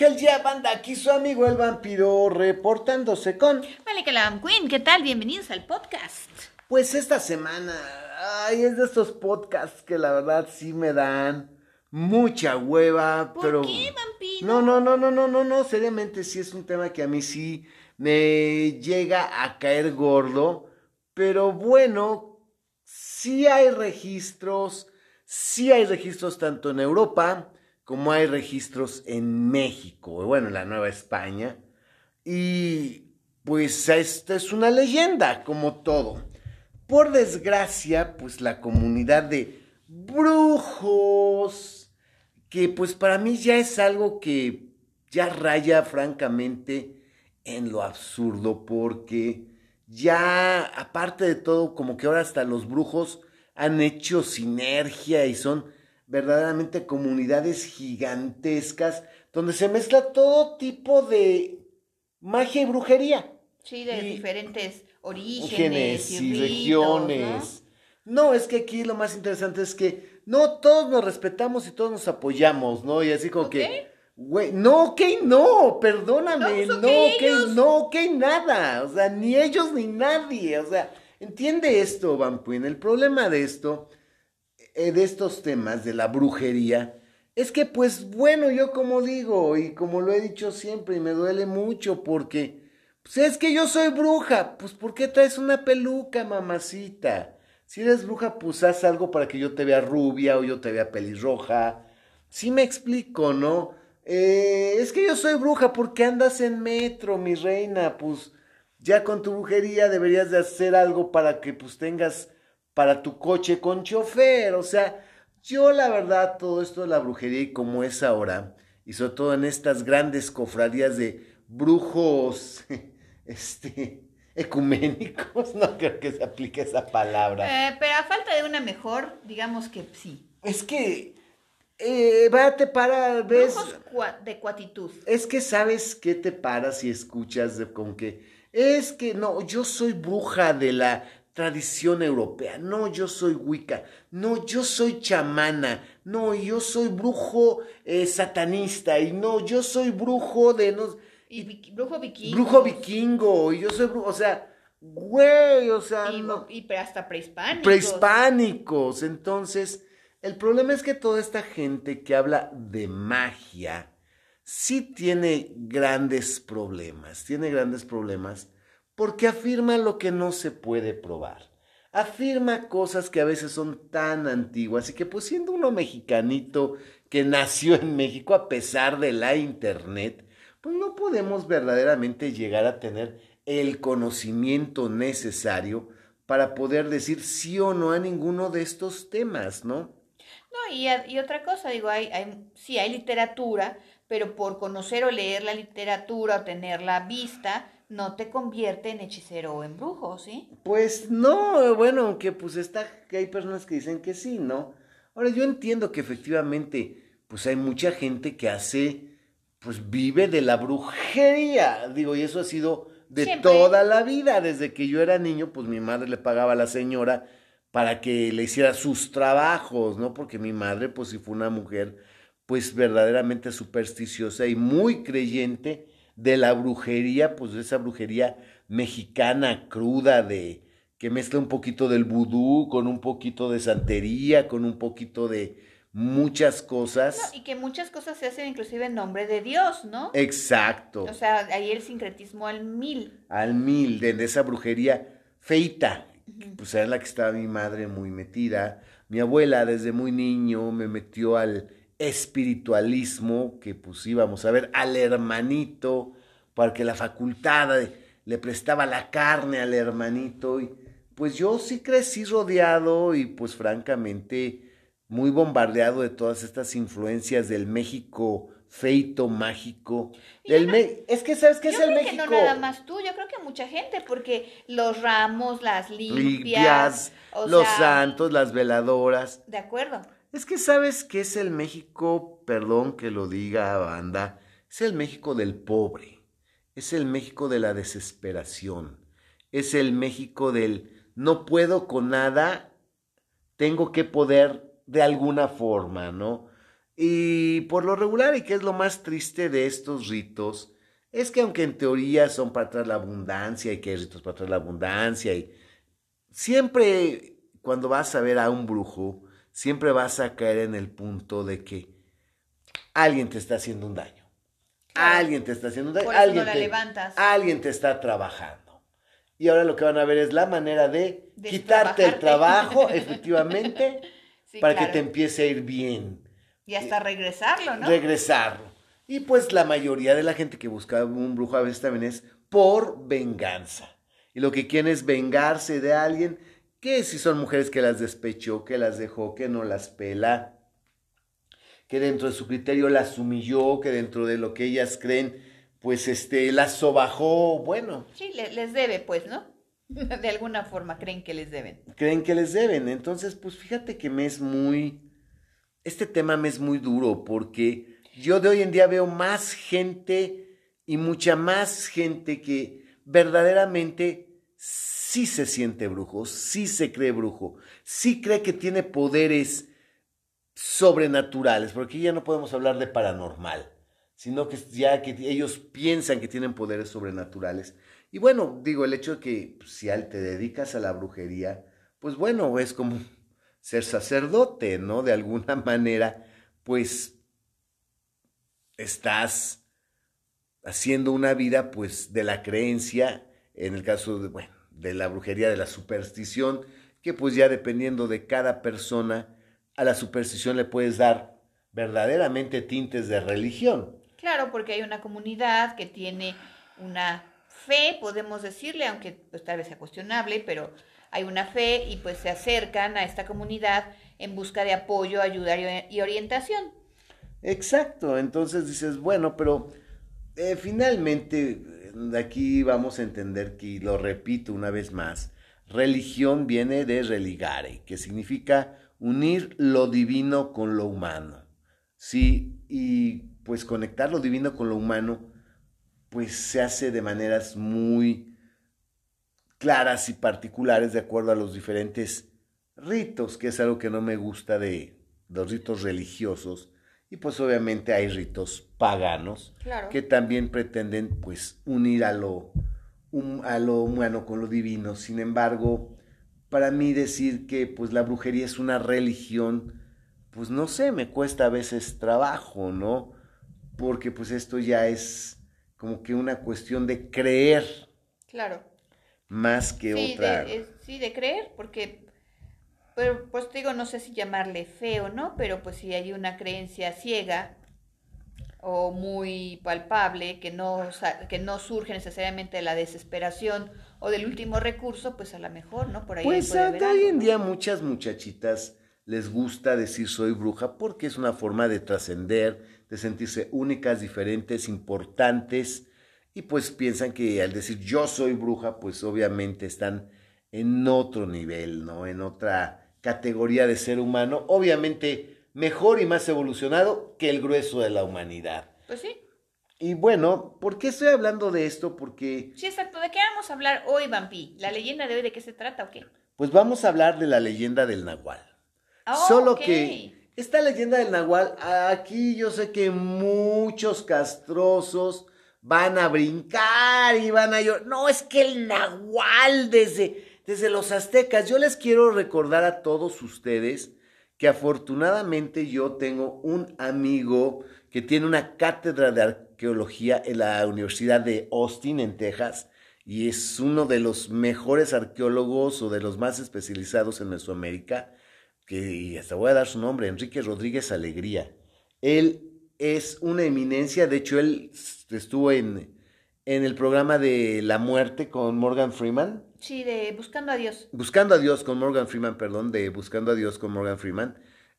Hell yeah, banda, aquí su amigo el vampiro reportándose con... Malika la Queen, ¿qué tal? Bienvenidos al podcast. Pues esta semana, ay, es de estos podcasts que la verdad sí me dan mucha hueva, ¿Por pero... qué, vampiro? No, no, no, no, no, no, no, seriamente sí es un tema que a mí sí me llega a caer gordo, pero bueno, sí hay registros, sí hay registros tanto en Europa como hay registros en México, bueno, en la Nueva España, y pues esta es una leyenda, como todo. Por desgracia, pues la comunidad de brujos, que pues para mí ya es algo que ya raya francamente en lo absurdo, porque ya aparte de todo, como que ahora hasta los brujos han hecho sinergia y son verdaderamente comunidades gigantescas donde se mezcla todo tipo de magia y brujería. Sí, de Y- diferentes orígenes Genes y, ritos, regiones. ¿no? es que aquí lo más interesante es que no todos nos respetamos y todos nos apoyamos, ¿no? Y así como Ok. que, güey, no, ok, no, perdóname, No, no, pues, ok, ok, ellos. no, ok, nada, o sea, ni ellos ni nadie, o sea, entiende esto, Vampuin, el problema de esto, de estos temas, de la brujería, es que, pues, bueno, yo como digo, y como lo he dicho siempre, y me duele mucho porque, pues es que yo soy bruja, pues, ¿por qué traes una peluca, mamacita? Si eres bruja, pues haz algo para que yo te vea rubia o yo te vea pelirroja. Sí me explico, ¿no? Eh, es que yo soy bruja, ¿por qué andas en metro, mi reina? Pues ya con tu brujería deberías de hacer algo para que pues tengas para tu coche con chofer. O sea, yo la verdad todo esto de la brujería y como es ahora, y sobre todo en estas grandes cofradías de brujos, este, ecuménicos, no creo que se aplique esa palabra. Eh, pero a falta de una mejor, digamos que sí. Es que, eh, para, ves... Brujos cua- de cuatitud. Es que sabes qué te paras y escuchas de, con que es que no, yo soy bruja de la tradición europea, no, yo soy wicca, no, yo soy chamana, no, yo soy brujo eh, satanista. Y no, yo soy brujo de no, Y brujo vikingo. brujo vikingo. Y yo soy brujo, o sea, güey, o sea, Y, no. y hasta prehispánicos. prehispánicos. Entonces, el problema es que toda esta gente que habla de magia sí tiene grandes problemas, tiene grandes problemas porque afirma lo que no se puede probar. Afirma cosas que a veces son tan antiguas y que pues siendo uno mexicanito que nació en México a pesar de la internet, pues no podemos verdaderamente llegar a tener el conocimiento necesario para poder decir sí o no a ninguno de estos temas, ¿no? No, y, otra cosa, digo, hay, hay, sí hay literatura, pero por conocer o leer la literatura o tenerla vista, no te convierte en hechicero o en brujo, ¿sí? Pues no, bueno, aunque pues está, que hay personas que dicen que sí, ¿no? Ahora yo entiendo que efectivamente, pues hay mucha gente que hace, pues vive de la brujería, digo, y eso ha sido de Siempre. toda la vida, desde que yo era niño, pues mi madre le pagaba a la señora para que le hiciera sus trabajos, ¿no? Porque mi madre, pues sí fue una mujer, pues verdaderamente supersticiosa y muy creyente de la brujería, pues de esa brujería mexicana cruda de que mezcla un poquito del vudú con un poquito de santería, con un poquito de muchas cosas. No, y que muchas cosas se hacen inclusive en nombre de Dios, ¿no? Exacto. O sea, ahí el sincretismo al mil. al mil de, de esa brujería feita. Pues era la que estaba mi madre muy metida. Mi abuela desde muy niño me metió al espiritualismo, que pues íbamos a ver al hermanito, porque la facultad le prestaba la carne al hermanito. Y pues yo sí crecí rodeado y pues francamente muy bombardeado de todas estas influencias del México feito, mágico. Del Me- es que sabes qué es el creo México. que no nada más tú, yo creo que mucha gente, porque los ramos, las limpias, limpias, o los sea, santos, las veladoras. De acuerdo. Es que sabes que es el México, perdón que lo diga banda, es el México del pobre, es el México de la desesperación, es el México del no puedo con nada, tengo que poder de alguna forma, ¿no? Y por lo regular, y que es lo más triste de estos ritos, es que aunque en teoría son para traer la abundancia y que hay ritos para traer la abundancia, y siempre cuando vas a ver a un brujo, siempre vas a caer en el punto de que alguien te está haciendo un daño. Alguien te está haciendo un daño. Por eso alguien, no la te, levantas. alguien te está trabajando. Y ahora lo que van a ver es la manera de De quitarte el trabajo, efectivamente, Sí, para que te empiece a ir bien. Y hasta regresarlo, ¿no? Regresarlo. Y pues la mayoría de la gente que busca un brujo a veces también es por venganza. Y lo que quieren es vengarse de alguien que si son mujeres que las despechó, que las dejó, que no las pela, que dentro de su criterio las humilló, que dentro de lo que ellas creen, pues este, las sobajó, bueno, Sí, le- les debe, pues, ¿no? De alguna forma creen que les deben. creen que les deben. Entonces, pues fíjate que me es muy, este tema me es muy duro porque yo de hoy en día veo más gente y mucha más gente que verdaderamente sí se siente brujo, sí se cree brujo, sí cree que tiene poderes sobrenaturales, porque ya no podemos hablar de paranormal, sino que ya que ellos piensan que tienen poderes sobrenaturales. Y bueno, digo, el hecho de que pues, si te dedicas a la brujería, pues bueno, es como ser sacerdote, ¿no? De alguna manera, pues estás haciendo una vida, pues, de la creencia, en el caso de, bueno, de la brujería, de la superstición, que pues ya dependiendo de cada persona, a la superstición le puedes dar verdaderamente tintes de religión. Claro, porque hay una comunidad que tiene una fe, podemos decirle, aunque pues, tal vez sea cuestionable, pero hay una fe y pues se acercan a esta comunidad en busca de apoyo, ayuda y- orientación. Exacto, entonces dices, bueno, pero eh, finalmente eh, aquí vamos a entender que, lo repito una vez más, religión viene de religare, que significa unir lo divino con lo humano. Sí, y pues conectar lo divino con lo humano, pues se hace de maneras muy claras y particulares de acuerdo a los diferentes ritos, que es algo que no me gusta de los ritos religiosos. Y pues obviamente hay ritos paganos Claro. que también pretenden pues unir a lo, a lo humano con lo divino. Sin embargo, para mí decir que pues la brujería es una religión, pues no sé, me cuesta a veces trabajo, ¿no? Porque pues esto ya es como que una cuestión de creer Claro. más que sí, otra. De, es- sí, de creer, porque, pero, pues te digo, no sé si llamarle fe o no, pero pues si hay una creencia ciega o muy palpable que no, que no surge necesariamente de la desesperación o del último recurso, pues a lo mejor, ¿no? Por ahí Pues puede haber hoy en día muchas muchachitas les gusta decir soy bruja porque es una forma de trascender, de sentirse únicas, diferentes, importantes y pues piensan que al decir yo soy bruja pues obviamente están en otro nivel, ¿no? En otra categoría de ser humano, obviamente mejor y más evolucionado que el grueso de la humanidad. Pues sí, Y bueno, ¿por qué estoy hablando de esto? Porque sí, exacto. ¿De qué vamos a hablar hoy, Vampi? ¿La leyenda de hoy de qué se trata o qué? pues vamos a hablar de la leyenda del Nahual. Ah, Solo que esta leyenda del Nahual, aquí yo sé que muchos castrosos van a brincar y van a llorar. No, es que el Nahual desde, desde los aztecas, yo les quiero recordar a todos ustedes que afortunadamente yo tengo un amigo que tiene una cátedra de arqueología en la Universidad de Austin, en Texas, y es uno de los mejores arqueólogos o de los más especializados en Mesoamérica que y hasta voy a dar su nombre, Enrique Rodríguez Alegría. Él es una eminencia, de hecho él estuvo en, en el programa de La Muerte con Morgan Freeman, Sí, de Buscando a Dios. Buscando a Dios con Morgan Freeman, perdón, de Buscando a Dios con Morgan Freeman.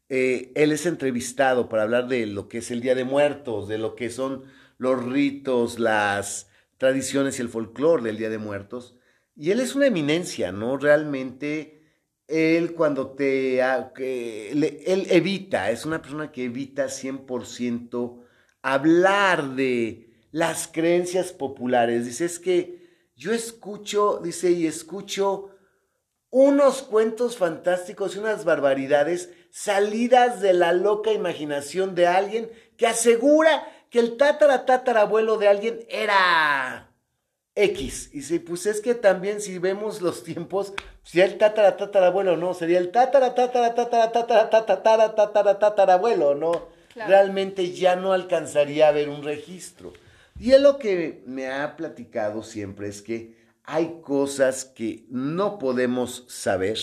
Eh, él es entrevistado para hablar de lo que es el Día de Muertos, de lo que son los ritos, las tradiciones y el folclore del Día de Muertos. Y él es una eminencia, ¿no? Realmente, él cuando te... le- él evita, es una persona que evita 100% hablar de las creencias populares. Dice, es que yo escucho, dice, y escucho unos cuentos fantásticos y unas barbaridades salidas de la loca imaginación de alguien que asegura que el tatara tatarabuelo de alguien era X. Y si, pues es que también si vemos los tiempos, si el tatara tatarabuelo no, sería el tatara tatara tatara tatara tatara tatara tatarabuelo, ¿no? Realmente ya no alcanzaría a ver un registro. Y es lo que me ha platicado siempre es que hay cosas que no podemos saber.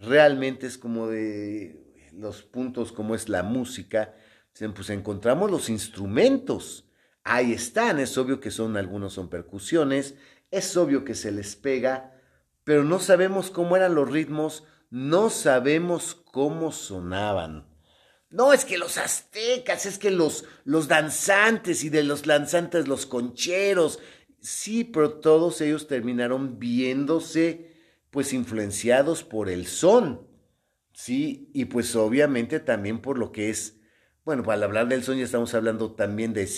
Realmente es como de los puntos como es la música, pues encontramos los instrumentos. Ahí están, es obvio que son algunos son percusiones, es obvio que se les pega, pero no sabemos cómo eran los ritmos, no sabemos cómo sonaban. No, es que los aztecas, es que los, los danzantes y de los danzantes los concheros. Sí, pero todos ellos terminaron viéndose pues influenciados por el son. Sí, y pues obviamente también por lo que es, bueno, al hablar del son ya estamos hablando también de,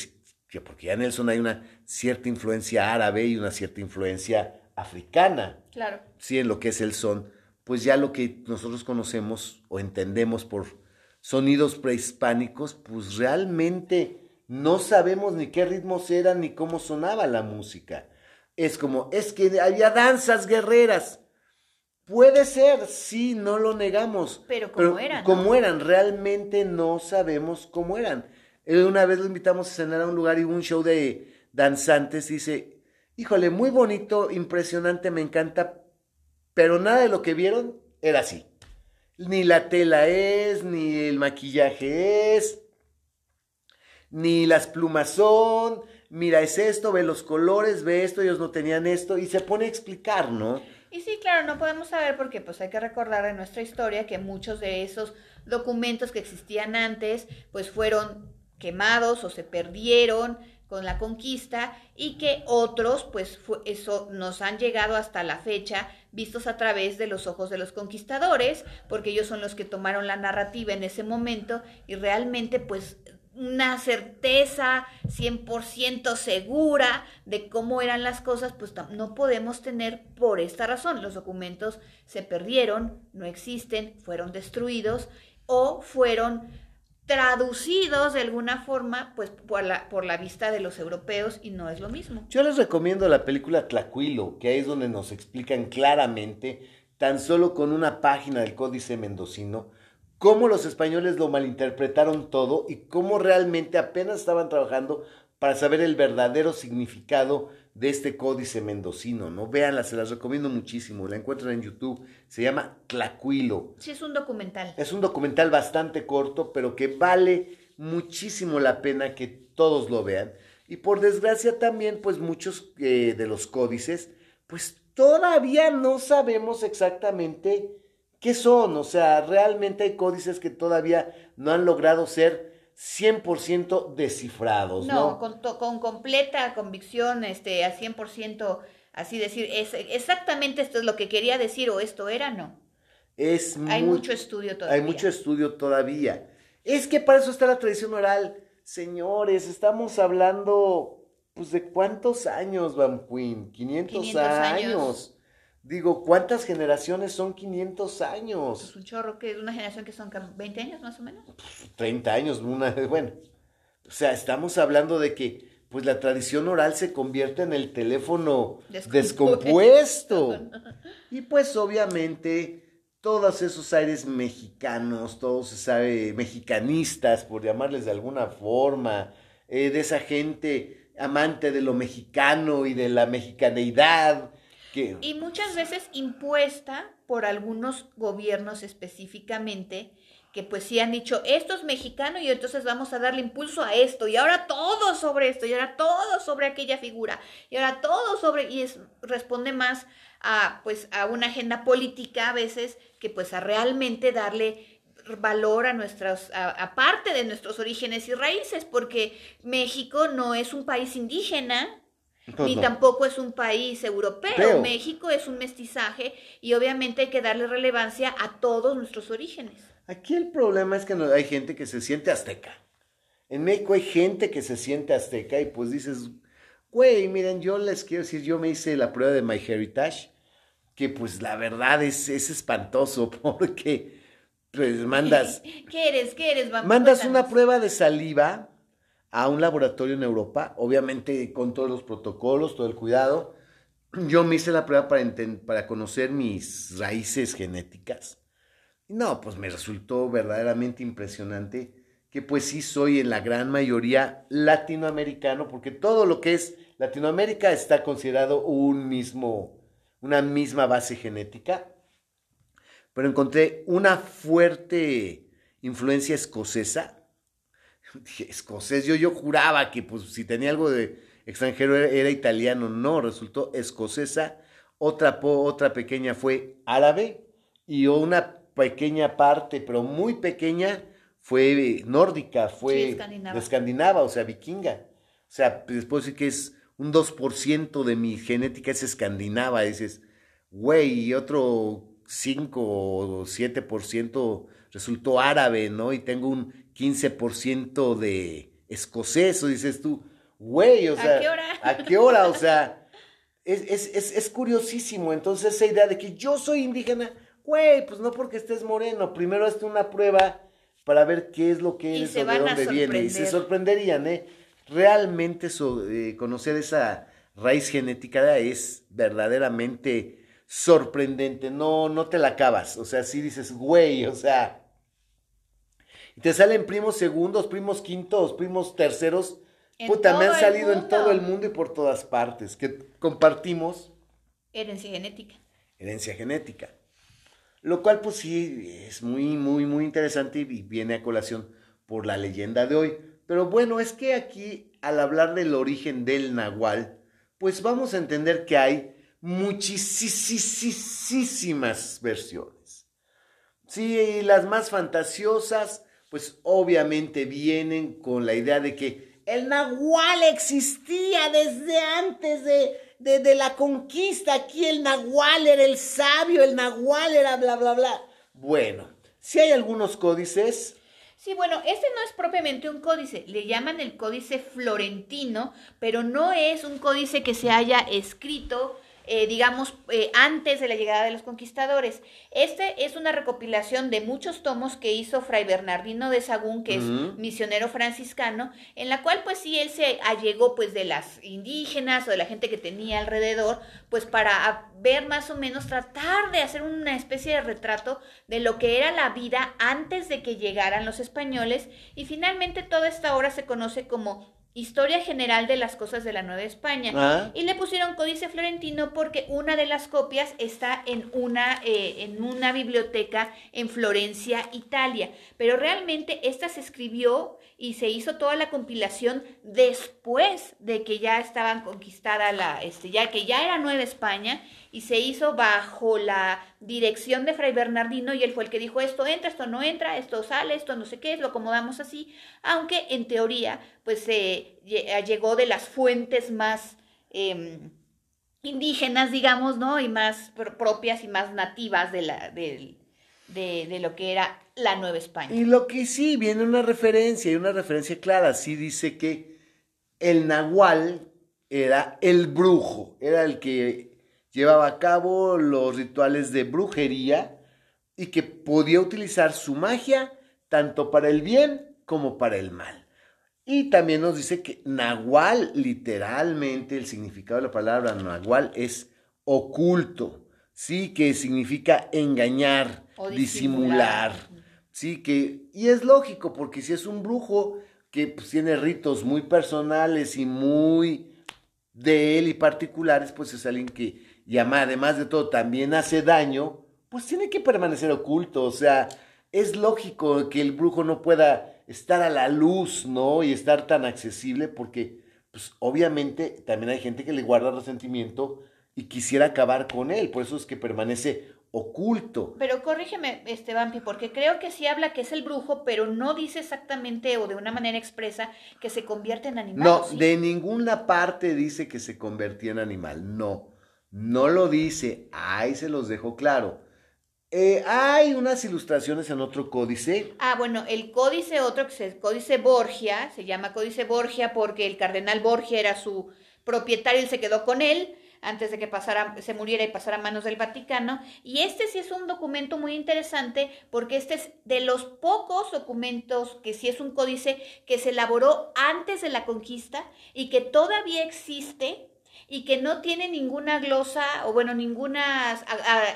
porque ya en el son hay una cierta influencia árabe y una cierta influencia africana. Claro. Sí, en lo que es el son, pues ya lo que nosotros conocemos o entendemos por sonidos prehispánicos, pues realmente no sabemos ni qué ritmos eran ni cómo sonaba la música. Es como, es que había danzas guerreras. Puede ser, sí, no lo negamos. Pero cómo eran. Cómo eran, realmente no sabemos cómo eran. Eh, una vez lo invitamos a cenar a un lugar y hubo un show de danzantes. Y dice, híjole, muy bonito, impresionante, me encanta, pero nada de lo que vieron era así. Ni la tela es, ni el maquillaje es, ni las plumas son. Mira, es esto, ve los colores, ve esto, ellos no tenían esto, y se pone a explicar, ¿no? Y sí, claro, no podemos saber porque pues hay que recordar en nuestra historia que muchos de esos documentos que existían antes pues fueron quemados o se perdieron con la conquista y que otros pues eso nos han llegado hasta la fecha vistos a través de los ojos de los conquistadores porque ellos son los que tomaron la narrativa en ese momento y realmente pues una certeza 100% segura de cómo eran las cosas, pues no podemos tener por esta razón. Los documentos se perdieron, no existen, fueron destruidos o fueron traducidos de alguna forma pues por la, por la vista de los europeos y no es lo mismo. Yo les recomiendo la película Tlacuilo, que ahí es donde nos explican claramente, tan solo con una página del Códice Mendocino, cómo los españoles lo malinterpretaron todo y cómo realmente apenas estaban trabajando para saber el verdadero significado de este códice mendocino, ¿no? Véanla, se las recomiendo muchísimo, la encuentran en YouTube, se llama Tlacuilo. Sí, es un documental. Es un documental bastante corto, pero que vale muchísimo la pena que todos lo vean. Y por desgracia también, pues muchos eh, de los códices, pues todavía no sabemos exactamente ¿Qué son? O sea, realmente hay códices que todavía no han logrado ser 100% descifrados, ¿no? No, con, con, completa convicción, este, a 100%, así decir, es, exactamente esto es lo que quería decir o esto era, no. Es hay mucho estudio todavía. Hay mucho estudio todavía. Es que para eso está la tradición oral. Señores, estamos hablando, pues, de cuántos años, Van Queen, 500, años. Digo, ¿cuántas generaciones son 500 años? Pues un chorro, que es una generación que son 20 años más o menos. 30 años, una, bueno. O sea, estamos hablando de que pues la tradición oral se convierte en el teléfono descompuesto. y pues obviamente todos esos aires mexicanos, todos esos mexicanistas, por llamarles de alguna forma, eh, de esa gente amante de lo mexicano y de la mexicaneidad, y muchas veces impuesta por algunos gobiernos específicamente, que pues sí han dicho, esto es mexicano y entonces vamos a darle impulso a esto, y ahora todo sobre esto, y ahora todo sobre aquella figura, y ahora todo sobre, y es, responde más a pues a una agenda política a veces que pues a realmente darle valor a nuestras, aparte de nuestros orígenes y raíces, porque México no es un país indígena, ni tampoco es un país europeo. México es un mestizaje y obviamente hay que darle relevancia a todos nuestros orígenes. Aquí el problema es que no, hay gente que se siente azteca. En México hay gente que se siente azteca y pues dices, güey, miren, yo les quiero decir, yo me hice la prueba de MyHeritage, que pues la verdad es, es espantoso porque pues mandas, ¿Qué eres? ¿Qué eres, Bambi? mandas Cuéntanos. una prueba de saliva a un laboratorio en Europa, obviamente con todos los protocolos, todo el cuidado. Yo me hice la prueba para, para conocer mis raíces genéticas. No, pues me resultó verdaderamente impresionante que pues sí soy en la gran mayoría latinoamericano, porque todo lo que es Latinoamérica está considerado un mismo, una misma base genética. Pero encontré una fuerte influencia escocesa. Dije, escocés, yo, yo juraba que pues si tenía algo de extranjero era, era italiano, no, resultó escocesa. Otra, po- otra pequeña fue árabe y una pequeña parte, pero muy pequeña, fue nórdica, fue Sí, escandinava. o sea, vikinga. O sea, puedo decir que es un 2% de mi genética es escandinava. Dices, güey, y otro 5 o 7% resultó árabe, ¿no? Y tengo un 15% de escocés, o dices tú, güey, o ¿A sea, qué hora? ¿a qué hora? O sea, es, es, es, es curiosísimo. Entonces, esa idea de que yo soy indígena, güey, pues no porque estés moreno, primero hazte una prueba para ver qué es lo que eres o de a dónde viene. Y se sorprender. sorprenderían, ¿eh? Realmente so- eh, conocer esa raíz genética es verdaderamente sorprendente. No, no te la acabas. O sea, sí dices, güey, o sea. Y te salen primos segundos, primos quintos, primos terceros. En Puta, me han salido en todo el mundo y por todas partes. Que compartimos Herencia genética. herencia genética. Lo cual, pues sí, es muy, muy, muy interesante y viene a colación por la leyenda de hoy. Pero bueno, es que aquí, al hablar del origen del nahual, pues vamos a entender que hay muchísimas versiones. Sí, las más fantasiosas, pues obviamente vienen con la idea de que el nahual existía desde antes de, la conquista. Aquí el nahual era el sabio, el nahual era bla, bla, bla. Bueno, si hay algunos códices, Sí, bueno, este no es propiamente un códice, le llaman el códice florentino, pero no es un códice que se haya escrito, eh, digamos, eh, antes de la llegada de los conquistadores. Este es una recopilación de muchos tomos que hizo Fray Bernardino de Sagún, que es misionero franciscano, en la cual pues sí él se allegó pues de las indígenas o de la gente que tenía alrededor, pues para ver más o menos, tratar de hacer una especie de retrato de lo que era la vida antes de que llegaran los españoles y finalmente toda esta obra se conoce como Historia General de las Cosas de la Nueva España. Ah. Y le pusieron Códice Florentino porque una de las copias está en una, eh, en una biblioteca en Florencia, Italia. Pero realmente esta se escribió y se hizo toda la compilación después de que ya estaban conquistada la, este, ya que ya era Nueva España y se hizo bajo la dirección de Fray Bernardino y él fue el que dijo esto entra, esto no entra, esto sale, esto no sé qué, lo acomodamos así, aunque en teoría pues se lle- llegó de las fuentes más em, indígenas, digamos, ¿no? Y más pro- propias y más nativas de, la, de, de lo que era la Nueva España. Y lo que sí, viene una referencia, y una referencia clara, sí dice que el nahual era el brujo, era el que llevaba a cabo los rituales de brujería y que podía utilizar su magia tanto para el bien como para el mal. Y también nos dice que nahual, literalmente el significado de la palabra nahual es oculto, sí, que significa engañar, O disimular. disimular. Sí, que, y es lógico, porque si es un brujo que pues, tiene ritos muy personales y muy de él y particulares, pues es alguien que, y ama- además de todo, también hace daño, pues tiene que permanecer oculto. O sea, es lógico que el brujo no pueda estar a la luz, ¿no? Y estar tan accesible, porque, pues obviamente también hay gente que le guarda resentimiento y quisiera acabar con él, por eso es que permanece oculto. Pero corrígeme, este Vampi, porque creo que sí habla que es el brujo, pero no dice exactamente o de una manera expresa que se convierte en animal. No, de ninguna parte dice que se convertía en animal. No, no lo dice. Ahí se los dejo claro. Eh, hay unas ilustraciones en otro códice. Ah, bueno, el códice otro, que es el códice Borgia, se llama códice Borgia porque el cardenal Borgia era su propietario y se quedó con él. Antes de que pasara, se muriera y pasara a manos del Vaticano. Y este sí es un documento muy interesante porque este es de los pocos documentos que sí es un códice que se elaboró antes de la conquista y que todavía existe y que no tiene ninguna glosa o bueno, ninguna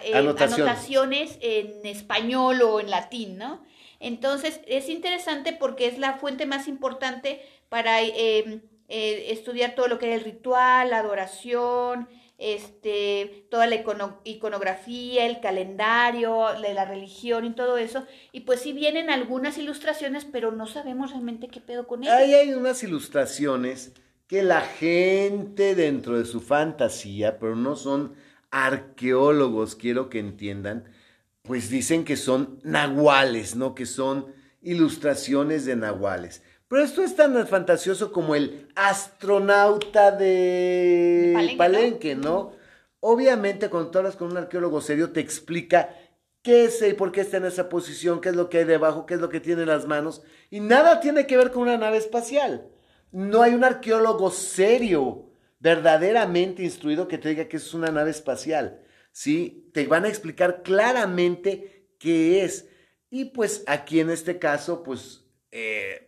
eh, anotaciones en español o en latín, ¿no? Entonces es interesante porque es la fuente más importante para em, eh, estudiar todo lo que es el ritual, la adoración, este, toda la iconografía, el calendario, de la religión y todo eso. Y pues sí vienen algunas ilustraciones, pero no sabemos realmente qué pedo con ellas. Ahí hay unas ilustraciones que la gente dentro de su fantasía, pero no son arqueólogos, quiero que entiendan, pues dicen que son nahuales, ¿no? Que son ilustraciones de nahuales. Pero esto es tan fantasioso como el astronauta de Palenque, ¿no? Obviamente, cuando tú hablas con un arqueólogo serio, te explica qué es y por qué está en esa posición, qué es lo que hay debajo, qué es lo que tiene en las manos, y nada tiene que ver con una nave espacial. No hay un arqueólogo serio, verdaderamente instruido, que te diga que es una nave espacial. ¿sí? Te van a explicar claramente qué es. Y pues aquí en este caso, pues eh,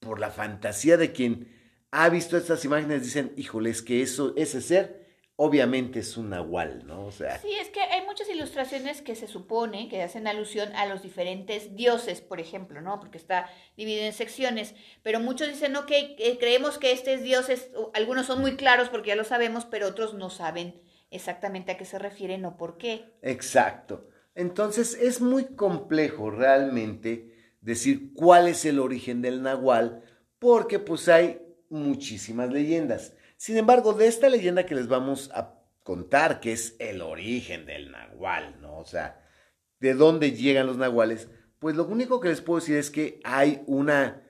por la fantasía de quien ha visto estas imágenes, dicen, híjole, es que eso, ese ser obviamente es un nahual, ¿no? O sea. Sí, es que hay muchas ilustraciones que se supone que hacen alusión a los diferentes dioses, por ejemplo, ¿no? Porque está dividido en secciones, pero muchos dicen, ok, creemos que este es dios, algunos son muy claros porque ya lo sabemos, pero otros no saben exactamente a qué se refieren o por qué. Exacto. Entonces es muy complejo realmente decir cuál es el origen del nahual, porque pues hay muchísimas leyendas. Sin embargo, de esta leyenda que les vamos a contar, que es el origen del nahual, ¿no? O sea, de dónde llegan los nahuales, pues lo único que les puedo decir es que hay una,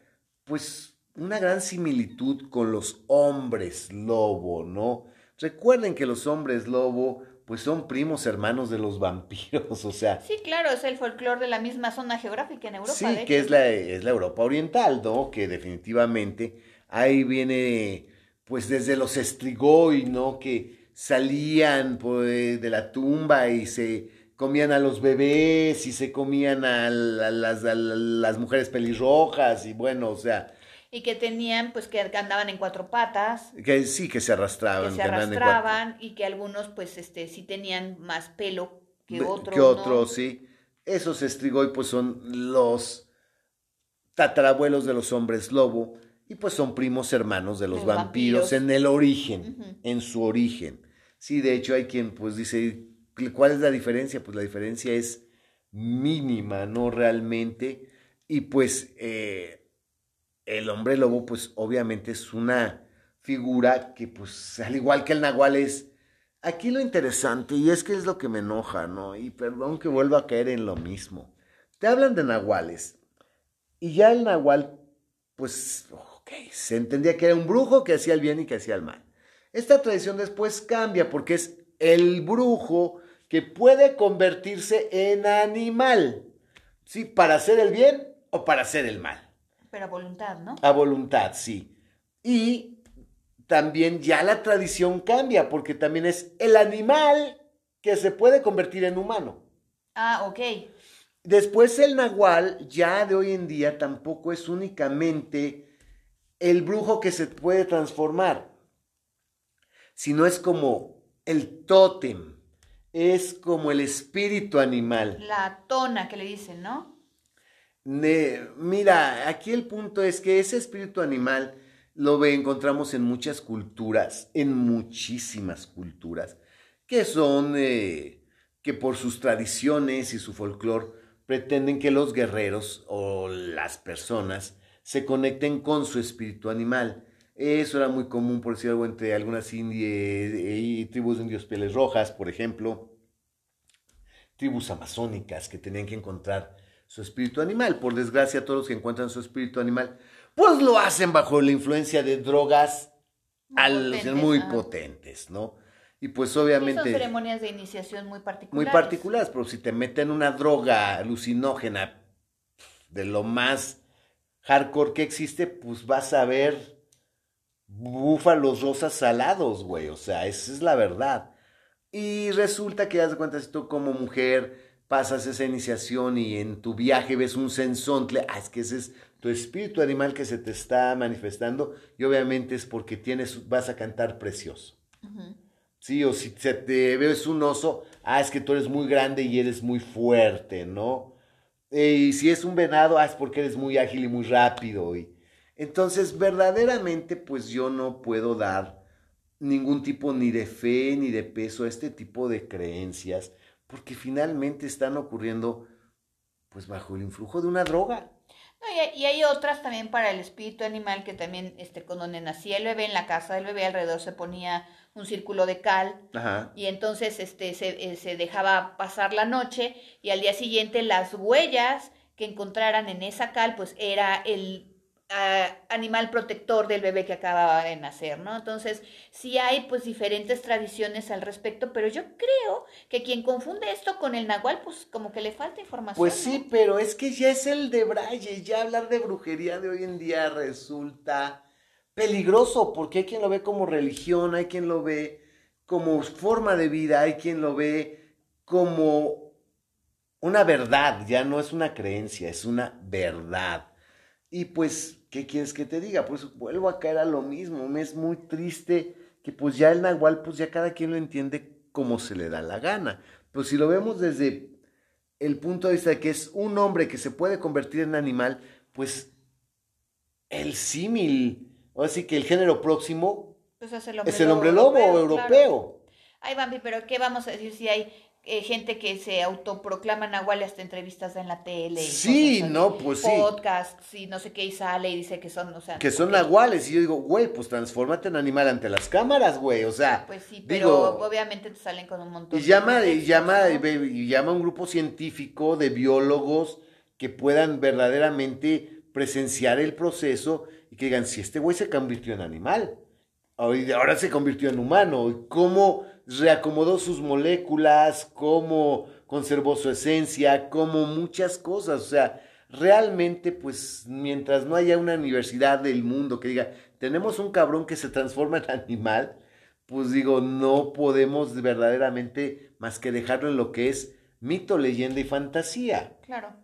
pues, una gran similitud con los hombres lobo, ¿no? Recuerden que los hombres lobo pues son primos hermanos de los vampiros, o sea. Sí, claro, es el folclore de la misma zona geográfica en Europa. Sí, que es la, es la Europa oriental, ¿no? Que definitivamente ahí viene, pues desde los estrigoi, ¿no? Que salían pues, de la tumba y se comían a los bebés y se comían a las, a las mujeres pelirrojas y bueno, o sea, y que tenían, pues que andaban en cuatro patas. Que sí, que se arrastraban. Que se arrastraban y que algunos, pues, este, sí tenían más pelo que otros. Que otros, sí. Esos estrigoi, pues, son los tatarabuelos de los hombres lobo y pues son primos hermanos de los, vampiros, en el origen, en su origen. Sí, de hecho hay quien pues dice, ¿cuál es la diferencia? Pues la diferencia es mínima, ¿no? Realmente. Y pues eh, el hombre lobo, pues obviamente es una figura que, pues, al igual que el nahual es... Aquí lo interesante, y es que es lo que me enoja, ¿no? Y perdón que vuelva a caer en lo mismo. Te hablan de nahuales, y ya el nahual, pues, ok, se entendía que era un brujo que hacía el bien y que hacía el mal. Esta tradición después cambia porque es el brujo que puede convertirse en animal, ¿sí? Para hacer el bien o para hacer el mal. Pero a voluntad, ¿no? A voluntad, sí. Y también ya la tradición cambia, porque también es el animal que se puede convertir en humano. Ah, ok. Después el nahual, ya de hoy en día, tampoco es únicamente el brujo que se puede transformar, sino es como el tótem, es como el espíritu animal. La tona que le dicen, ¿no? Mira, aquí el punto es que ese espíritu animal lo encontramos en muchas culturas, en muchísimas culturas, que son, eh, que por sus tradiciones y su folclore pretenden que los guerreros o las personas se conecten con su espíritu animal. Eso era muy común, por decir entre algunas y tribus de indios pieles rojas, por ejemplo, tribus amazónicas que tenían que encontrar su espíritu animal. Por desgracia, todos los que encuentran su espíritu animal, pues lo hacen bajo la influencia de drogas muy, potentes, ¿no? Y pues obviamente... son ceremonias de iniciación muy particulares. Muy particulares, pero si te meten una droga alucinógena de lo más hardcore que existe, pues vas a ver búfalos rosas salados, güey. O sea, esa es la verdad. Y resulta que, das de cuenta, si tú como mujer pasas esa iniciación y en tu viaje ves un sensontle, ah, es que ese es tu espíritu animal que se te está manifestando y obviamente es porque tienes, vas a cantar precioso. Sí, o si se te ves un oso, ah, es que tú eres muy grande y eres muy fuerte, ¿no? Eh, y si es un venado, ah, es porque eres muy ágil y muy rápido. Y... Entonces, verdaderamente, pues yo no puedo dar ningún tipo ni de fe ni de peso a este tipo de creencias, porque finalmente están ocurriendo pues bajo el influjo de una droga. y, hay otras también para el espíritu animal que también, este, cuando nacía el bebé en la casa del bebé alrededor se ponía un círculo de cal y entonces este, se, eh, se dejaba pasar la noche y al día siguiente las huellas que encontraran en esa cal pues era el animal protector del bebé que acababa de nacer, ¿no? Entonces, sí hay pues diferentes tradiciones al respecto, pero yo creo que quien confunde esto con el nahual, pues como que le falta información. Pues sí, pero es que ya es el de Braille, ya hablar de brujería de hoy en día resulta peligroso, porque hay quien lo ve como religión, hay quien lo ve como forma de vida, hay quien lo ve como una verdad, ya no es una creencia, es una verdad. Y pues, ¿qué quieres que te diga? Pues vuelvo a caer a lo mismo, me es muy triste que pues ya el nahual, pues ya cada quien lo entiende como se le da la gana. Pues si lo vemos desde el punto de vista de que es un hombre que se puede convertir en animal, pues el símil Así que el género próximo pues es el hombre, lobo, europeo. Ay, Bambi, pero ¿qué vamos a decir si hay eh, gente que se autoproclama nahual hasta entrevistas en la tele? sí, no, pues sí. Podcasts y no sé qué, y sale y dice que son, o sea... Que son nahuales, y yo digo, güey, pues transfórmate en animal ante las cámaras, güey, o sea... Pues sí, pero obviamente te salen con un montón y llama, Y llama, y llama a un grupo científico de biólogos que puedan verdaderamente presenciar el proceso y que digan, si este güey se convirtió en animal, ahora se convirtió en humano, cómo reacomodó sus moléculas, cómo conservó su esencia, cómo muchas cosas, o sea, realmente pues mientras no haya una universidad del mundo que diga, tenemos un cabrón que se transforma en animal, pues digo, no podemos verdaderamente más que dejarlo en lo que es mito, leyenda y fantasía. Claro.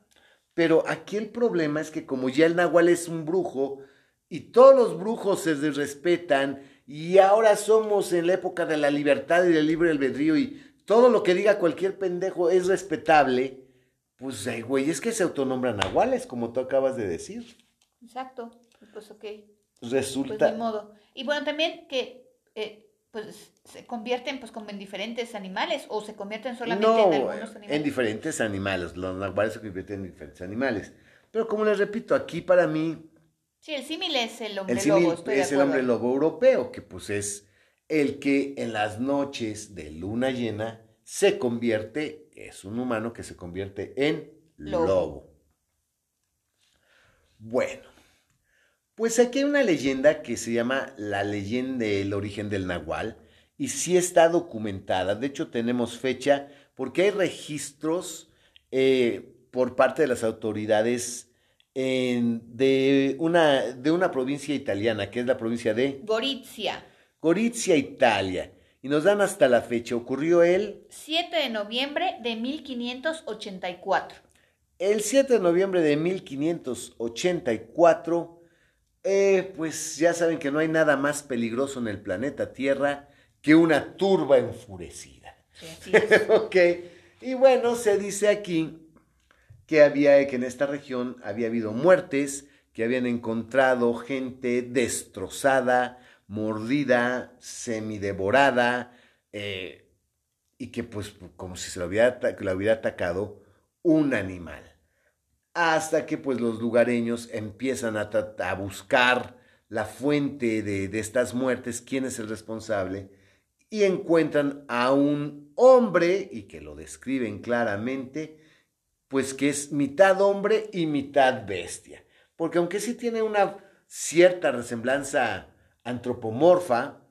Pero aquí el problema es que como ya el nahual es un brujo, y todos los brujos se respetan y ahora somos en la época de la libertad y del libre albedrío y todo lo que diga cualquier pendejo es respetable, pues hay güeyes que se autonombran nahuales, como tú acabas de decir. Exacto, pues ok. Resulta. Pues de modo. Y bueno, también que eh, pues se convierten pues como en diferentes animales o se convierten solamente en algunos animales. En diferentes animales, los nahuales se convierten en diferentes animales. Pero como les repito, aquí para mí Sí, el símil es el hombre lobo. es el hombre lobo europeo, que pues es el que en las noches de luna llena se convierte, es un humano que se convierte en lobo. Bueno, pues aquí hay una leyenda que se llama la leyenda del origen del nahual y sí está documentada. De hecho, tenemos fecha porque hay registros eh, por parte de las autoridades de, una, de una provincia italiana, que es la provincia de... Gorizia. Gorizia, Italia. Y nos dan hasta la fecha. Ocurrió el... 7 de noviembre de 1584. El 7 de noviembre de 1584, eh, pues ya saben que no hay nada más peligroso en el planeta Tierra que una turba enfurecida. Sí, ok. Y bueno, se dice aquí que había, que en esta región había habido muertes, que habían encontrado gente destrozada, mordida, semidevorada, eh, y que pues como si se lo hubiera, lo hubiera atacado un animal. Hasta que pues los lugareños empiezan a, a buscar la fuente de, de estas muertes, quién es el responsable, y encuentran a un hombre, y que lo describen claramente, pues que es mitad hombre y mitad bestia. Porque aunque sí tiene una cierta resemblanza antropomorfa,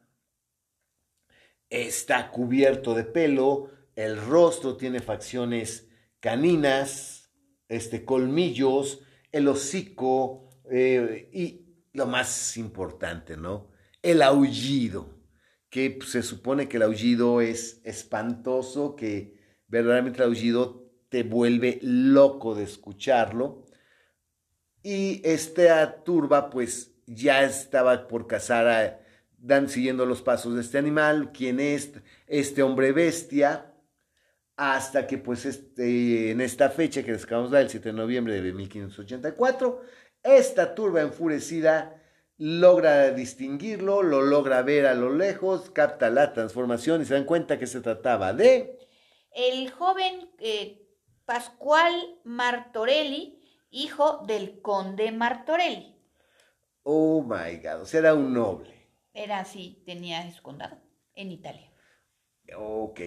está cubierto de pelo, el rostro tiene facciones caninas, este, colmillos, el hocico eh, y lo más importante, ¿no? el aullido, que pues, se supone que el aullido es espantoso, que verdaderamente el aullido te vuelve loco de escucharlo. Y esta turba pues ya estaba por cazar dan siguiendo los pasos de este animal, quién es este hombre bestia, hasta que pues este, en esta fecha que les acabamos de dar, el 7 de noviembre de 1584, esta turba enfurecida logra distinguirlo, lo logra ver a lo lejos, capta la transformación y se dan cuenta que se trataba de... El joven eh, Pascual Martorelli, hijo del conde Martorelli. Oh my God, o sea, era un noble. Era así, tenía su condado en Italia. Ok,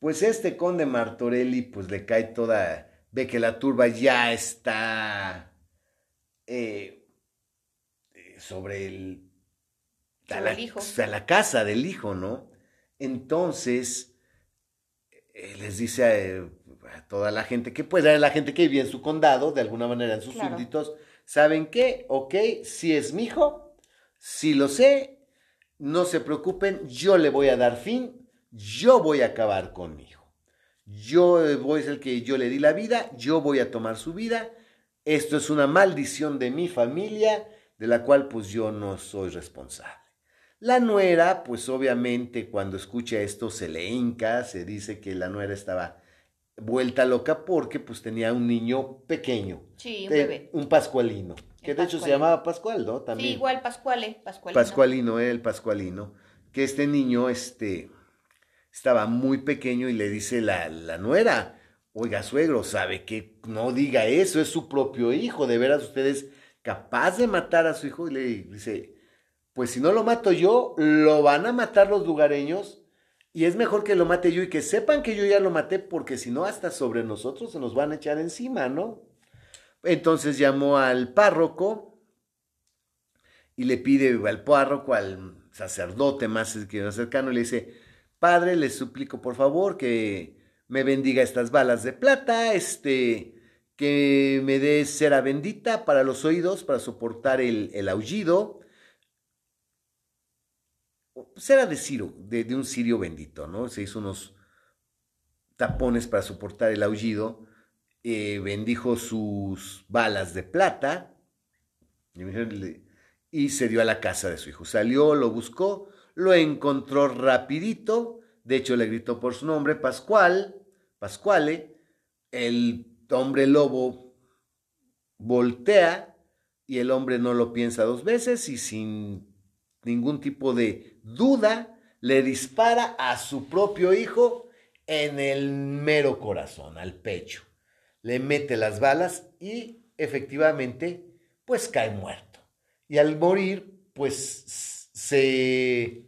pues este conde Martorelli pues le cae toda, ve que la turba ya está eh, sobre el... Sobre el hijo. A la casa del hijo, ¿no? Entonces, eh, les dice a, toda la gente que, pues, a la gente que vive en su condado, de alguna manera en sus súbditos, ¿saben qué? Ok, si es mi hijo, si lo sé, no se preocupen, yo le voy a dar fin, yo voy a acabar con mi hijo. Yo voy a ser el que yo le di la vida, yo voy a tomar su vida. Esto es una maldición de mi familia, de la cual pues yo no soy responsable. La nuera, pues obviamente cuando escucha esto se le hinca, se dice que la nuera estaba vuelta loca porque pues tenía un niño pequeño. Sí, un bebé. Un pascualino. Que de hecho se llamaba Pascual, ¿no? También. Sí, igual Pascuale, Pascualino. Pascualino, el Pascualino. Que este niño, este, estaba muy pequeño y le dice la, la nuera, oiga, suegro, sabe que no diga eso, es su propio hijo, de veras usted es capaz de matar a su hijo. Y le dice, pues si no lo mato yo, lo van a matar los lugareños y es mejor que lo mate yo y que sepan que yo ya lo maté, porque si no, hasta sobre nosotros se nos van a echar encima, ¿no? Entonces llamó al párroco y le pide al párroco, al sacerdote más cercano, le dice, Padre, le suplico por favor que me bendiga estas balas de plata, este, que me dé cera bendita para los oídos, para soportar el, el aullido. Cera de Ciro, de, un cirio bendito, ¿no? Se hizo unos tapones para soportar el aullido eh, bendijo sus balas de plata y se dio a la casa de su hijo. Salió, lo buscó, lo encontró rapidito, de hecho le gritó por su nombre, Pascual, Pascuale, el hombre lobo voltea y el hombre no lo piensa dos veces y sin ningún tipo de duda le dispara a su propio hijo en el mero corazón, al pecho le mete las balas y efectivamente pues cae muerto. Y al morir pues se,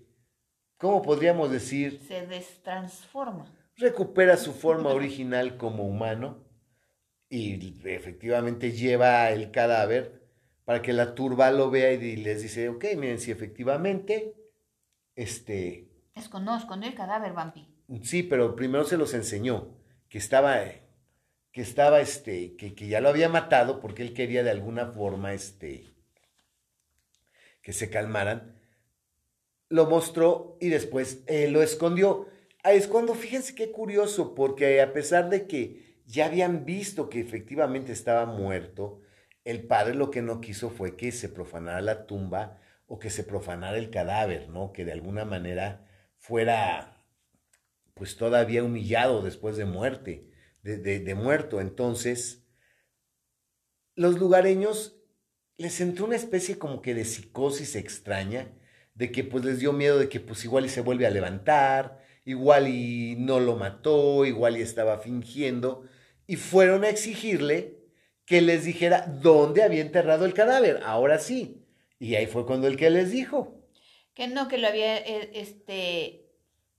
¿cómo podríamos decir? Se destransforma. Recupera su forma original como humano y efectivamente lleva el cadáver para que la turba lo vea y les dice, ok, miren, si efectivamente, este... Escondió, el cadáver, Vampi. Sí, pero primero se los enseñó, que estaba que estaba, este, que, que, ya lo había matado porque él quería de alguna forma, este, que se calmaran, lo mostró y después eh, lo escondió. Ahí es cuando, fíjense qué curioso, porque a pesar de que ya habían visto que efectivamente estaba muerto, el padre lo que no quiso fue que se profanara la tumba o que se profanara el cadáver, ¿no? Que de alguna manera fuera, pues todavía humillado después de muerte de, muerto. Entonces, los lugareños les entró una especie como que de psicosis extraña, de que pues les dio miedo de que pues igual y se vuelve a levantar, igual y no lo mató, igual y estaba fingiendo, y fueron a exigirle que les dijera dónde había enterrado el cadáver, ahora sí. Y ahí fue cuando el que les dijo. Que no, que lo había, eh, este,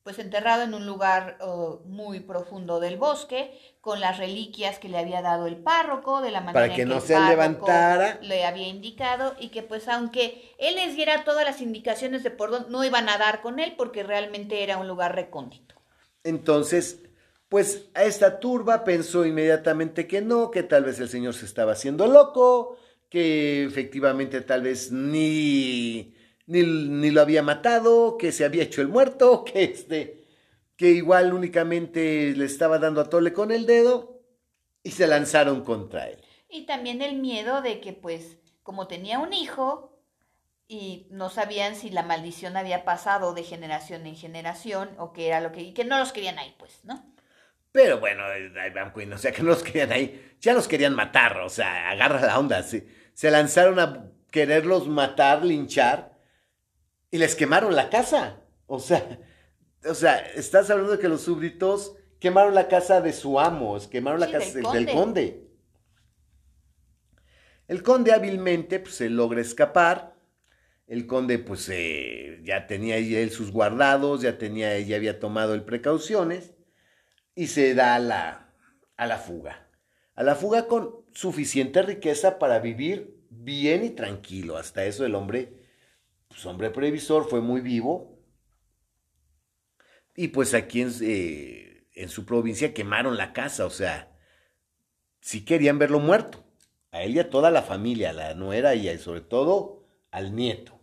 pues enterrado en un lugar muy profundo del bosque, con las reliquias que le había dado el párroco, de la manera Para que, no se levantara. Le había indicado y que pues aunque él les diera todas las indicaciones de por dónde, no iban a dar con él porque realmente era un lugar recóndito. Entonces, pues a esta turba pensó inmediatamente que no, que tal vez el señor se estaba haciendo loco, que efectivamente tal vez ni ni, ni lo había matado, que se había hecho el muerto, que este, que igual únicamente le estaba dando a tole con el dedo y se lanzaron contra él. Y también el miedo de que, pues, como tenía un hijo y no sabían si la maldición había pasado de generación en generación o que era lo que, y que no los querían ahí, pues, ¿no? Pero bueno, Van Queen, o sea, que no los querían ahí, ya los querían matar, o sea, agarra la onda, se, se lanzaron a quererlos matar, linchar, y les quemaron la casa, o sea, o sea, estás hablando de que los súbditos quemaron la casa de su amo, quemaron la casa del conde. El conde hábilmente pues, se logra escapar. El conde pues eh, ya tenía él sus guardados, ya tenía, ya había tomado el precauciones y se da a la, a la fuga. A la fuga con suficiente riqueza para vivir bien y tranquilo. Hasta eso el hombre, pues hombre previsor, fue muy vivo. Y pues aquí en, eh, en su provincia quemaron la casa, o sea, si querían verlo muerto a él y a toda la familia, a la nuera y sobre todo al nieto.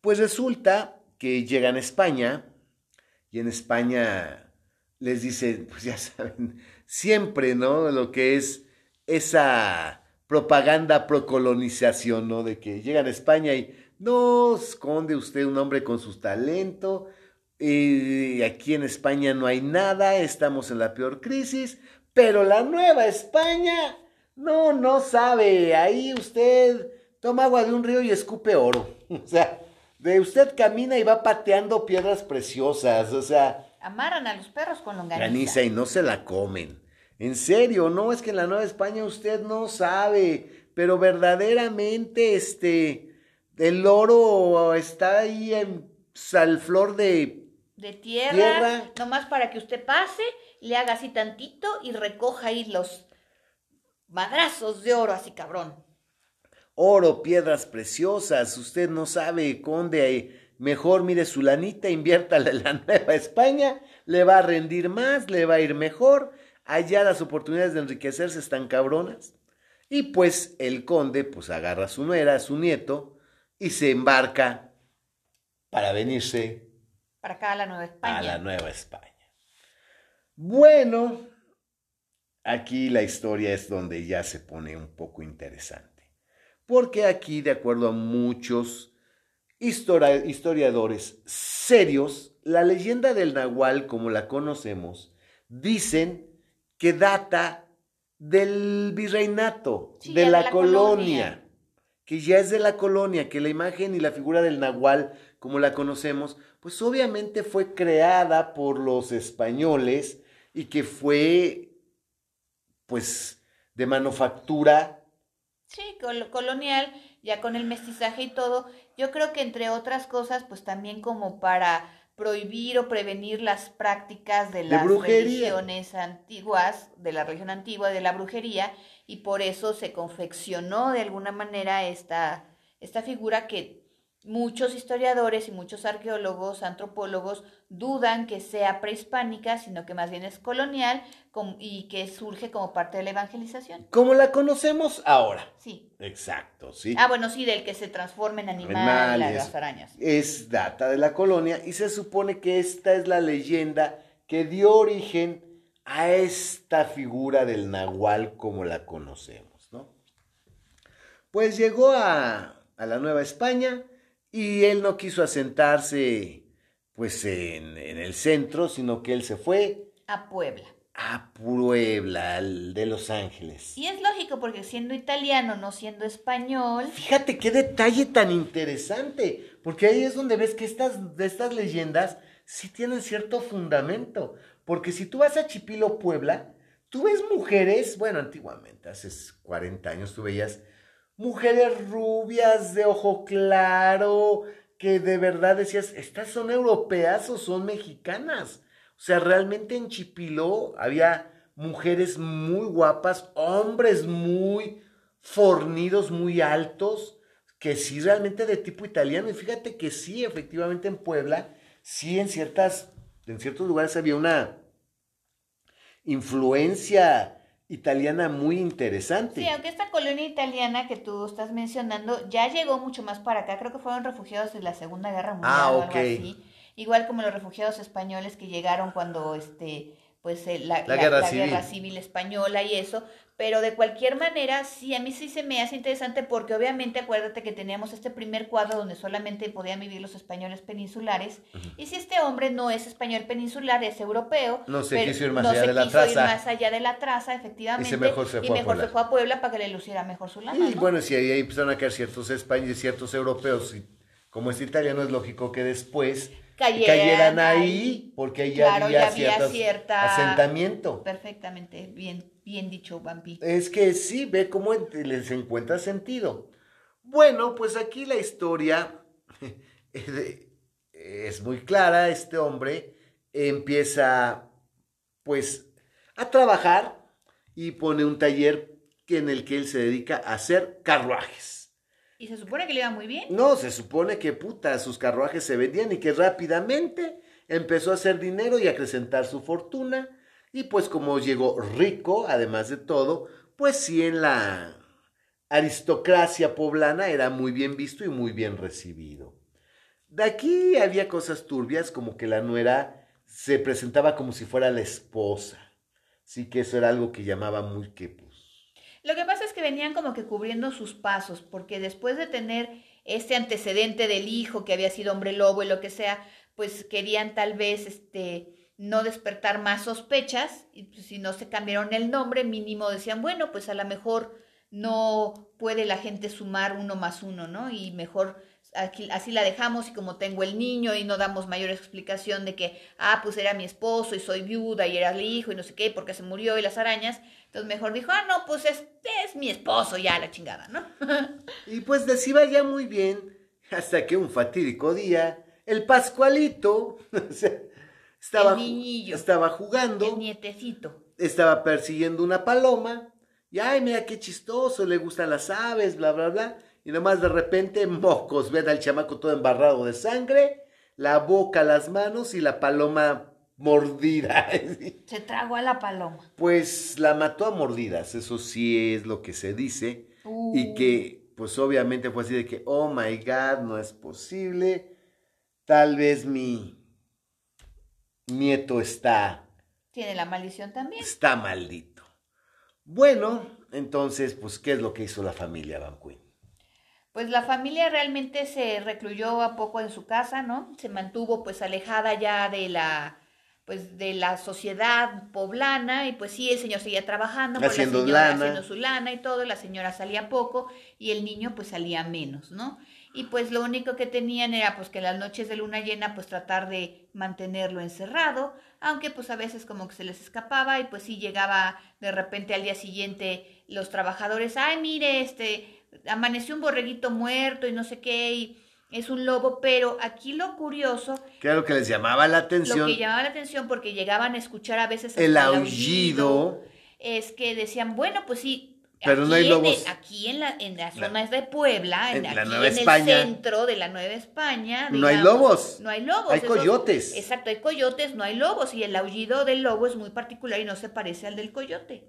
Pues resulta que llegan a España y en España les dice, pues ya saben, siempre, ¿no? Lo que es esa propaganda procolonización, ¿no? De que llegan a España y no esconde usted un hombre con su talento, y aquí en España no hay nada, estamos en la peor crisis, pero la nueva España no, no sabe. Ahí usted toma agua de un río y escupe oro. O sea, de usted camina y va pateando piedras preciosas. O sea. Amarran a los perros con longaniza. Graniza y no se la comen. En serio, no es que en la Nueva España usted no sabe, pero verdaderamente este el oro está ahí en salflor de de tierra, tierra, nomás para que usted pase, le haga así tantito y recoja ahí los madrazos de oro así cabrón. Oro, piedras preciosas, usted no sabe, conde, mejor mire su lanita, inviértala en la Nueva España, le va a rendir más, le va a ir mejor, allá las oportunidades de enriquecerse están cabronas. Y pues el conde pues agarra a su nuera, a su nieto, y se embarca para venirse para acá a la Nueva España. A la Nueva España. Bueno, Aquí la historia es donde ya se pone un poco interesante, porque aquí, de acuerdo a muchos historiadores serios, la leyenda del Nahual, como la conocemos, dicen que data del virreinato, de, la, colonia, que ya es de la colonia, que la imagen y la figura del Nahual, como la conocemos, pues obviamente fue creada por los españoles y que fue pues de manufactura. Sí, colonial, ya con el mestizaje y todo. Yo creo que entre otras cosas, pues también como para prohibir o prevenir las prácticas de las religiones antiguas, de la religión antigua, de la brujería, y por eso se confeccionó de alguna manera esta, esta figura que Muchos historiadores y muchos arqueólogos, antropólogos dudan que sea prehispánica, sino que más bien es colonial y que surge como parte de la evangelización. Como la conocemos ahora. Sí. Exacto, sí. Ah, bueno, sí, del que se transforma en animal, las arañas. Es data de la colonia y se supone que esta es la leyenda que dio origen a esta figura del nahual como la conocemos, ¿no? Pues llegó a, a la Nueva España y él no quiso asentarse pues en, el centro, sino que él se fue a Puebla. A Puebla, de Los Ángeles. Y es lógico porque siendo italiano, no siendo español. Fíjate qué detalle tan interesante, porque ahí es donde ves que estas, de estas leyendas sí tienen cierto fundamento. Porque si tú vas a Chipilo, Puebla, tú ves mujeres, bueno, antiguamente, hace 40 años tú veías mujeres rubias de ojo claro, que de verdad decías, ¿estas son europeas o son mexicanas? O sea, realmente en Chipilo había mujeres muy guapas, hombres muy fornidos, muy altos, que sí realmente de tipo italiano. Y fíjate que sí, efectivamente en Puebla, sí en ciertas, en ciertos lugares había una influencia italiana muy interesante. Sí, aunque esta colonia italiana que tú estás mencionando ya llegó mucho más para acá, creo que fueron refugiados de la Segunda Guerra Mundial Ah, o algo así. Igual como los refugiados españoles que llegaron cuando este pues eh, la, La guerra la civil. guerra civil española y eso, pero de cualquier manera, sí, a mí sí se me hace interesante porque obviamente acuérdate que teníamos este primer cuadro donde solamente podían vivir los españoles peninsulares, y si este hombre no es español peninsular, es europeo, No se pero quiso ir más no allá se de la quiso ir más allá de la traza, efectivamente, Y se mejor se y fue a mejor Puebla. se fue a Puebla para que le luciera mejor su lana, Y ¿no? bueno, si ahí empezaron a caer ciertos españoles, ciertos europeos, y como es italiano, es lógico que después Cayeran cayeran ahí, ahí. porque ahí Claro, había, había cierta- asentamiento. Perfectamente, bien, bien dicho, Vampi. Es que sí, ve cómo les encuentra sentido. Bueno, pues aquí la historia es muy clara. Este hombre empieza, pues, a trabajar y pone un taller en el que él se dedica a hacer carruajes. Y se supone que le iba muy bien. No, se supone que puta, sus carruajes se vendían y que rápidamente empezó a hacer dinero y a acrecentar su fortuna. Y pues como llegó rico, además de todo, pues sí en la aristocracia poblana era muy bien visto y muy bien recibido. De aquí había cosas turbias como que la nuera se presentaba como si fuera la esposa. Sí que eso era algo que llamaba muy que Lo que pasa es que venían como que cubriendo sus pasos, porque después de tener este antecedente del hijo que había sido hombre lobo y lo que sea, pues querían tal vez este no despertar más sospechas y pues, si no se cambiaron el nombre, mínimo decían, bueno, pues a lo mejor no puede la gente sumar uno más uno, ¿no? Y mejor así la dejamos y como tengo el niño y no damos mayor explicación de que, ah, pues era mi esposo y soy viuda y era el hijo y no sé qué, porque se murió y las arañas, entonces mejor dijo, ah, no, pues es, es mi esposo, ya la chingada, ¿no? Y pues les iba ya muy bien, hasta que un fatídico día, el Pascualito estaba, El niñillo. estaba jugando, El nietecito. estaba persiguiendo una paloma, y ay, mira qué chistoso, le gustan las aves, bla, bla, bla, y nomás de repente, mocos, ven al chamaco todo embarrado de sangre, la boca, las manos y la paloma mordida. Se tragó a la paloma. Pues la mató a mordidas, eso sí es lo que se dice. Y Uh. que, pues obviamente fue así de que, oh my God, no es posible. Tal vez mi nieto está, Tiene la maldición también. está maldito. Bueno, entonces, pues, ¿qué es lo que hizo la familia Van Queen? Pues la familia realmente se recluyó a poco en su casa, ¿no? Se mantuvo pues alejada ya de la pues de la sociedad poblana y pues sí, el señor seguía trabajando, pues Haciendo la señora lana. haciendo su lana y todo, la señora salía poco y el niño pues salía menos, ¿no? Y pues lo único que tenían era pues que las noches de luna llena pues tratar de mantenerlo encerrado, aunque pues a veces como que se les escapaba y pues sí llegaba de repente al día siguiente los trabajadores, ay mire, este, amaneció un borreguito muerto y no sé qué, y es un lobo, pero aquí lo curioso, Que era lo que les llamaba la lo atención, que llamaba la atención porque llegaban a escuchar a veces el aullido. es que decían, bueno, pues sí. Pero no hay aquí en lobos. el- aquí en, la, en las La- zonas de Puebla, en, en la aquí Nueva en España. el centro de la Nueva España. No hay lobos. No hay lobos. Hay coyotes. exacto, hay coyotes, no hay lobos. Y el aullido del lobo es muy particular y no se parece al del coyote.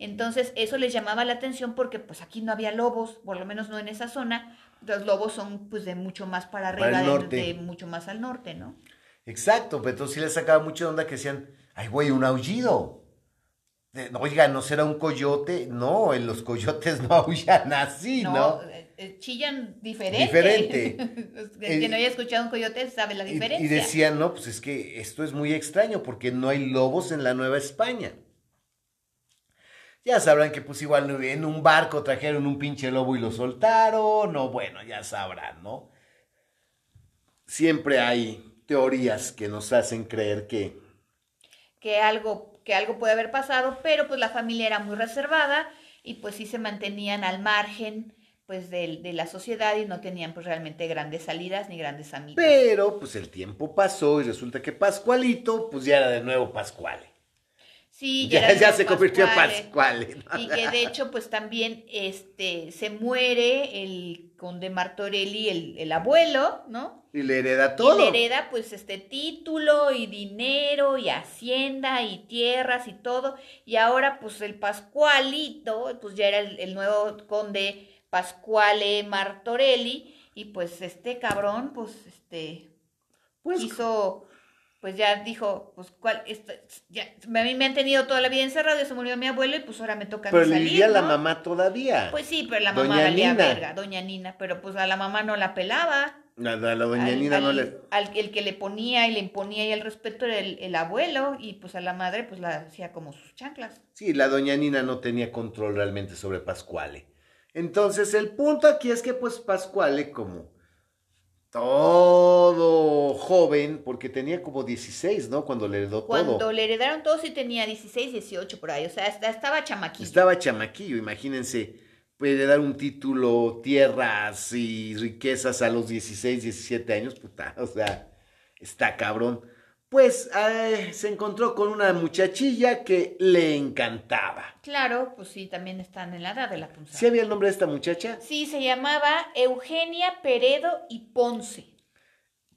Entonces, eso les llamaba la atención porque pues aquí no había lobos, por lo menos no en esa zona. Los lobos son pues de mucho más para arriba, de- norte. de, mucho más al norte, ¿no? Exacto, pero entonces sí les sacaba mucha onda que decían, ay, güey, un aullido. De- Oiga, ¿no será un coyote? No, en los coyotes no aullan así, ¿no? No, eh, eh, chillan diferente. Diferente. el que no haya escuchado un coyote sabe la Y- diferencia. Y, decían, no, pues es que esto es muy extraño porque no hay lobos en la Nueva España. Ya sabrán que pues igual en un barco trajeron un pinche lobo y lo soltaron, o bueno, ya sabrán, ¿no? Siempre hay teorías que nos hacen creer que que algo, que algo puede haber pasado, pero pues la familia era muy reservada y pues sí se mantenían al margen pues de, de la sociedad y no tenían pues realmente grandes salidas ni grandes amigos. Pero pues el tiempo pasó y resulta que Pascualito pues ya era de nuevo Pascuale. Sí, Ya, ya se convirtió en. Pascuale. Y que de hecho, pues también este, se muere el conde Martorelli, el, el abuelo, ¿no? Y le hereda Y todo. le hereda pues este título y dinero y hacienda y tierras y todo. Y ahora pues el Pascualito, pues ya era el, el nuevo conde Pascuale Martorelli. Y pues este cabrón, pues este, Pues, quiso, pues ya dijo, pues cuál, esta- ya, a mí me han tenido toda la vida encerrado, ya se murió mi abuelo y pues ahora me toca pero salir, la ¿no? mamá todavía. Pues sí, pero la mamá Doña valía Nina. verga, doña Nina, pero pues a la mamá no la pelaba. La, la- la doña al, Nina no le... al- el que le ponía y le imponía y el respeto era el, el abuelo y pues a la madre pues la hacía como sus chanclas. Sí, la doña Nina no tenía control realmente sobre Pascuale. Entonces, el punto aquí es que, pues, Pascuale, como todo joven, porque tenía como 16, ¿no? Cuando le heredó Cuando todo. le heredaron todos sí tenía 16, 18 por ahí, o sea, estaba chamaquillo. Estaba chamaquillo, imagínense, puede heredar un título, tierras y riquezas a los 16, 17 años, puta, o sea, está cabrón. Pues eh, se encontró con una muchachilla que le encantaba. Claro, pues sí, también están en la edad de la punzada. ¿Sí había el nombre de esta muchacha? Sí, se llamaba Eugenia Peredo y Ponce.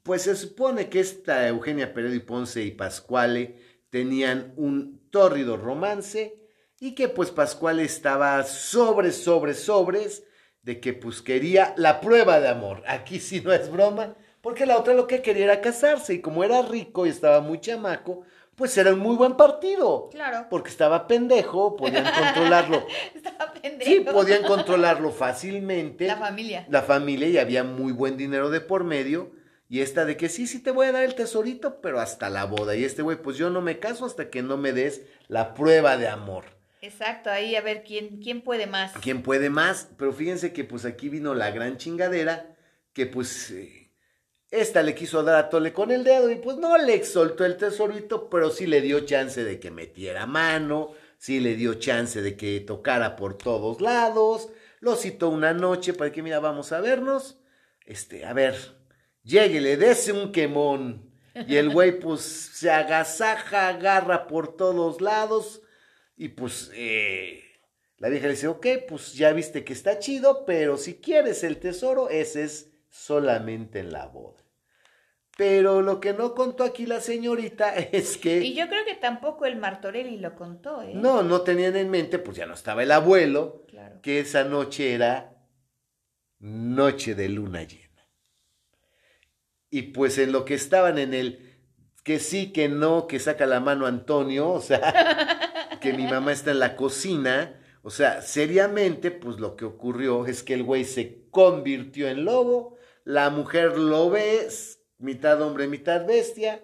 Pues se supone que esta Eugenia Peredo y Ponce y Pascuale tenían un tórrido romance y que pues Pascuale estaba sobre, sobre, sobres de que pues quería la prueba de amor. Aquí sí no es broma, porque la otra lo que quería era casarse y como era rico y estaba muy chamaco, pues era un muy buen partido. Claro. Porque estaba pendejo, podían controlarlo. Estaba pendejo. Sí, podían controlarlo fácilmente La familia. la familia y había muy buen dinero de por medio. Y esta de que sí, sí te voy a dar el tesorito, pero hasta la boda. Y este güey, pues yo no me caso hasta que no me des la prueba de amor. Exacto, ahí a ver quién, quién puede más. ¿Quién puede más? Pero fíjense que pues aquí vino la gran chingadera, que pues eh, esta le quiso dar a Tole con el dedo y pues no le soltó el tesorito, pero sí le dio chance de que metiera mano, sí le dio chance de que tocara por todos lados, lo citó una noche para que mira, vamos a vernos, este, a ver, lléguele, dese un quemón. Y el güey pues se agasaja, agarra por todos lados y pues eh, la vieja le dice, ok, pues ya viste que está chido, pero si quieres el tesoro, ese es solamente en la boda. Pero lo que no contó aquí la señorita es que... Y yo creo que tampoco el Martorelli lo contó, ¿eh? No, no tenían en mente, pues ya no estaba el abuelo, Claro. que esa noche era noche de luna llena. Y pues en lo que estaban en el que sí, que no, que saca la mano Antonio, o sea, que mi mamá está en la cocina, o sea, seriamente, pues lo que ocurrió es que el güey se convirtió en lobo, la mujer lo ve, es mitad hombre, mitad bestia,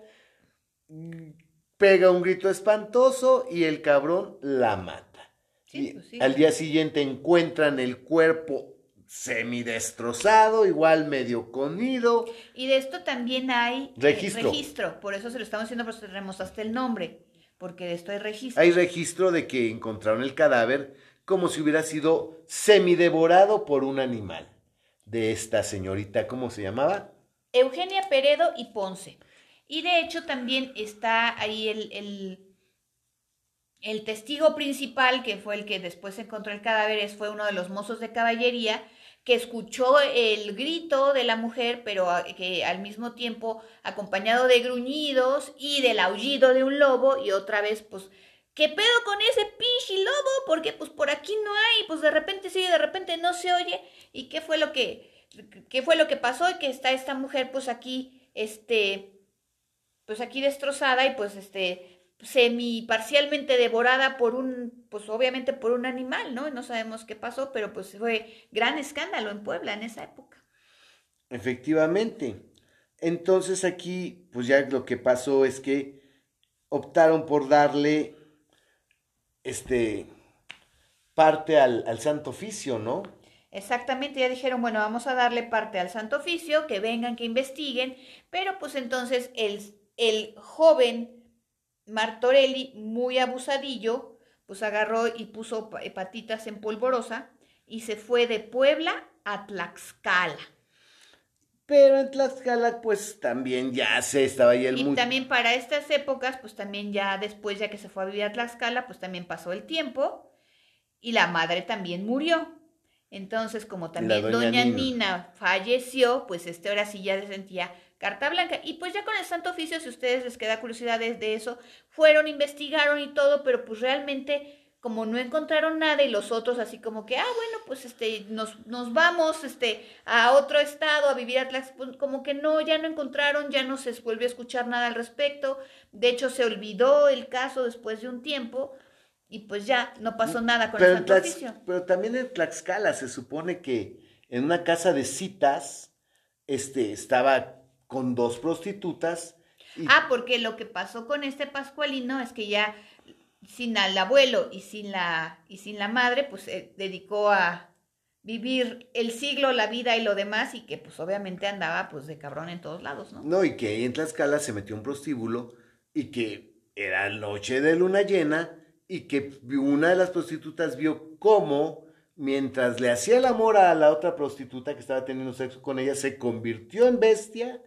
pega un grito espantoso y el cabrón la mata. Sí, Y pues sí. Al día siguiente encuentran el cuerpo semidestrozado, igual medio conido. Y de esto también hay eh, Registro. registro. Por eso se lo estamos haciendo, por eso tenemos hasta el nombre. Porque de esto hay registro. Hay registro de que encontraron el cadáver como si hubiera sido semidevorado por un animal. De esta señorita, ¿cómo se llamaba? Eugenia Peredo y Ponce. Y de hecho también está ahí el, el, testigo principal, que fue el que después encontró el cadáver, fue uno de los mozos de caballería, que escuchó el grito de la mujer, pero que al mismo tiempo acompañado de gruñidos y del aullido de un lobo, y otra vez, pues, ¿qué pedo con ese pinche lobo? Porque pues por aquí no hay, pues de repente sí, de repente no se oye. ¿Y qué fue lo que, qué fue lo que pasó? Que está esta mujer, pues aquí, este, pues aquí destrozada y pues este, semi parcialmente devorada por un, pues obviamente por un animal, ¿no? No sabemos qué pasó, pero pues fue gran escándalo en Puebla en esa época. Efectivamente. Entonces aquí, pues ya lo que pasó es que optaron por darle este parte al, al Santo Oficio, ¿no? Exactamente, ya dijeron, bueno, vamos a darle parte al Santo Oficio, que vengan, que investiguen, pero pues entonces el, el joven Martorelli, muy abusadillo, pues agarró y puso pa- patitas en polvorosa y se fue de Puebla a Tlaxcala. Pero en Tlaxcala, pues también ya se estaba ahí el Y también para estas épocas, pues también ya después, ya que se fue a vivir a Tlaxcala, pues también pasó el tiempo y la madre también murió. Entonces, como también doña doña, Nina. Nina. falleció, pues este ahora sí ya se sentía carta blanca. Y pues ya con el Santo Oficio, si a ustedes les queda curiosidad de, de eso, fueron, investigaron y todo, pero pues realmente como no encontraron nada y los otros así como que, ah, bueno, pues este, nos, nos vamos este, a otro estado a vivir a pues, como que no, ya no encontraron, ya no se volvió a escuchar nada al respecto, de hecho se olvidó el caso después de un tiempo y pues ya no pasó nada con pero, el Oficio. pero también en Tlaxcala se supone que en una casa de citas este, estaba con dos prostitutas. y- Ah, porque lo que pasó con este Pascualino es que ya sin al abuelo y sin la y sin la madre, pues se dedicó a vivir el siglo, la vida y lo demás y que pues obviamente andaba pues de cabrón en todos lados, ¿no? No, y que ahí en Tlaxcala se metió un prostíbulo y que era noche de luna llena y que una de las prostitutas vio cómo mientras le hacía el amor a la otra prostituta que estaba teniendo sexo con ella, se convirtió en bestia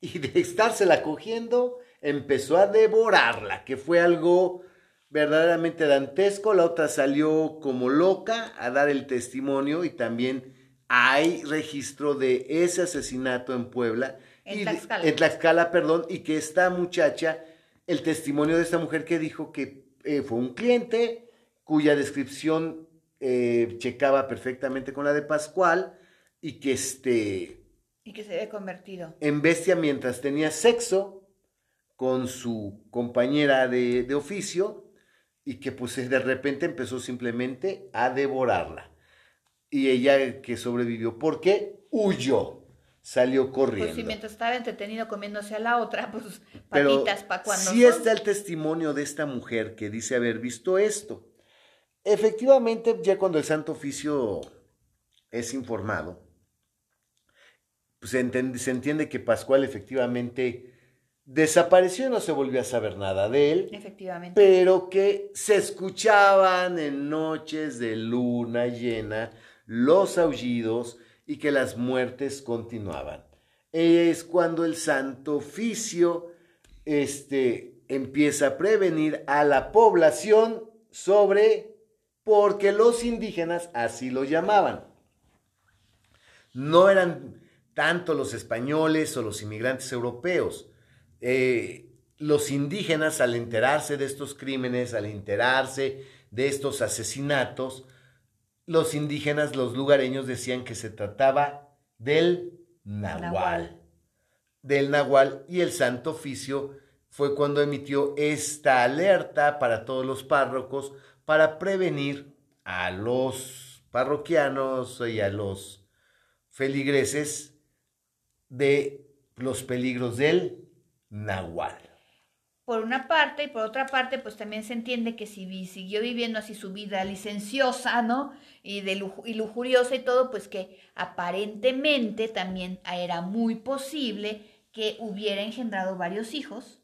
y de estársela cogiendo empezó a devorarla, que fue algo verdaderamente dantesco. La otra salió como loca a dar el testimonio y también hay registro de ese asesinato en Puebla. En y de- Tlaxcala. en Tlaxcala, perdón, y que esta muchacha, el testimonio de esta mujer que dijo que eh, fue un cliente cuya descripción eh, checaba perfectamente con la de Pascual y que este, Y que se había convertido. en bestia mientras tenía sexo con su compañera de, de oficio y que pues de repente empezó simplemente a devorarla. Y ella que sobrevivió, ¿por qué? Huyó, salió corriendo. Pues si mientras estaba entretenido comiéndose a la otra, pues Pero patitas para cuando sí son. está el testimonio de esta mujer que dice haber visto esto. Efectivamente, ya cuando el Santo Oficio es informado, pues se entiende, se entiende que Pascual efectivamente desapareció y no se volvió a saber nada de él, Efectivamente. pero que se escuchaban en noches de luna llena los aullidos y que las muertes continuaban. Es cuando el Santo Oficio este, empieza a prevenir a la población sobre, porque los indígenas así lo llamaban. No eran tanto los españoles o los inmigrantes europeos. Eh, los indígenas al enterarse de estos crímenes, al enterarse de estos asesinatos, los indígenas, los lugareños decían que se trataba del nahual. Nahual. Del nahual y el Santo Oficio fue cuando emitió esta alerta para todos los párrocos para prevenir a los parroquianos y a los feligreses de los peligros del nahual. Por una parte, y por otra parte, pues también se entiende que si siguió viviendo así su vida licenciosa, ¿no? Y, de y lujuriosa y todo, pues que aparentemente también era muy posible que hubiera engendrado varios hijos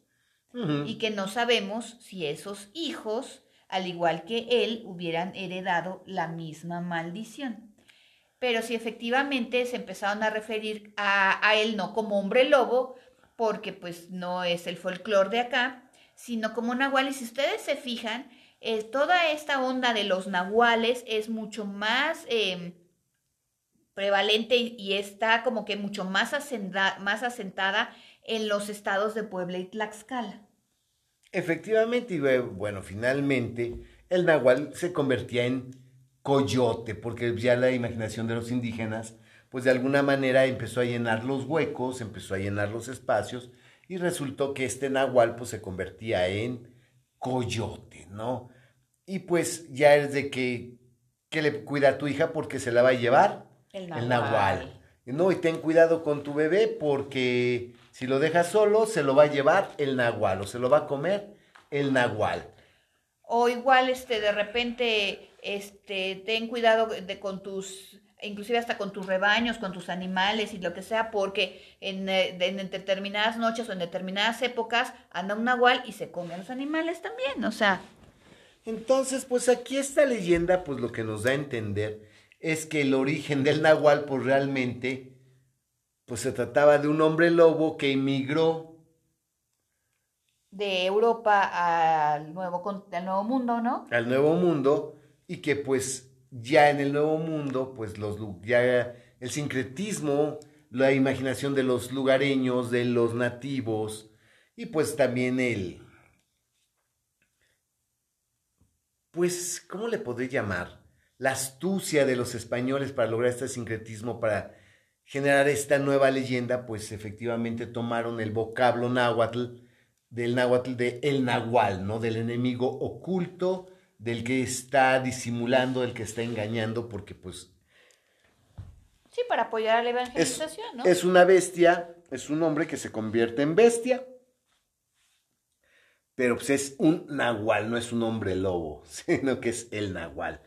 y que no sabemos si esos hijos, al igual que él, hubieran heredado la misma maldición. Pero si efectivamente se empezaron a referir a, a él no como hombre lobo, porque pues no es el folclore de acá, sino como nahual. Y si ustedes se fijan, eh, toda esta onda de los nahuales es mucho más eh, prevalente y, está como que mucho más, más asentada en los estados de Puebla y Tlaxcala. Efectivamente, y bueno, finalmente el nahual se convertía en coyote, porque ya la imaginación de los indígenas, pues de alguna manera empezó a llenar los huecos, empezó a llenar los espacios, y resultó que este nahual pues se convertía en coyote, ¿no? Y pues ya es de que, que le cuida a tu hija porque se la va a llevar El el nahual. No, y ten cuidado con tu bebé porque si lo dejas solo, se lo va a llevar el nahual o se lo va a comer el nahual. O igual, este, de repente, este, ten cuidado de con tus, inclusive hasta con tus rebaños, con tus animales y lo que sea, porque en, eh, en determinadas noches o en determinadas épocas anda un nahual y se come a los animales también, o sea, Entonces, pues aquí esta leyenda, pues lo que nos da a entender es que el origen del nahual, pues realmente pues se trataba de un hombre lobo que emigró De Europa al nuevo, al nuevo mundo, ¿no? al Nuevo Mundo y que pues ya en el Nuevo Mundo, pues los ya el sincretismo, la imaginación de los lugareños, de los nativos y pues también el pues ¿cómo le podré llamar? La astucia de los españoles para lograr este sincretismo para generar esta nueva leyenda, pues efectivamente tomaron el vocablo náhuatl del náhuatl de el nahual, ¿no? Del enemigo oculto, del que está disimulando, del que está engañando, porque pues Sí, para apoyar a la es, evangelización, ¿no? es una bestia, es un hombre que se convierte en bestia, pero pues es un nahual, no es un hombre lobo, sino que es el nahual.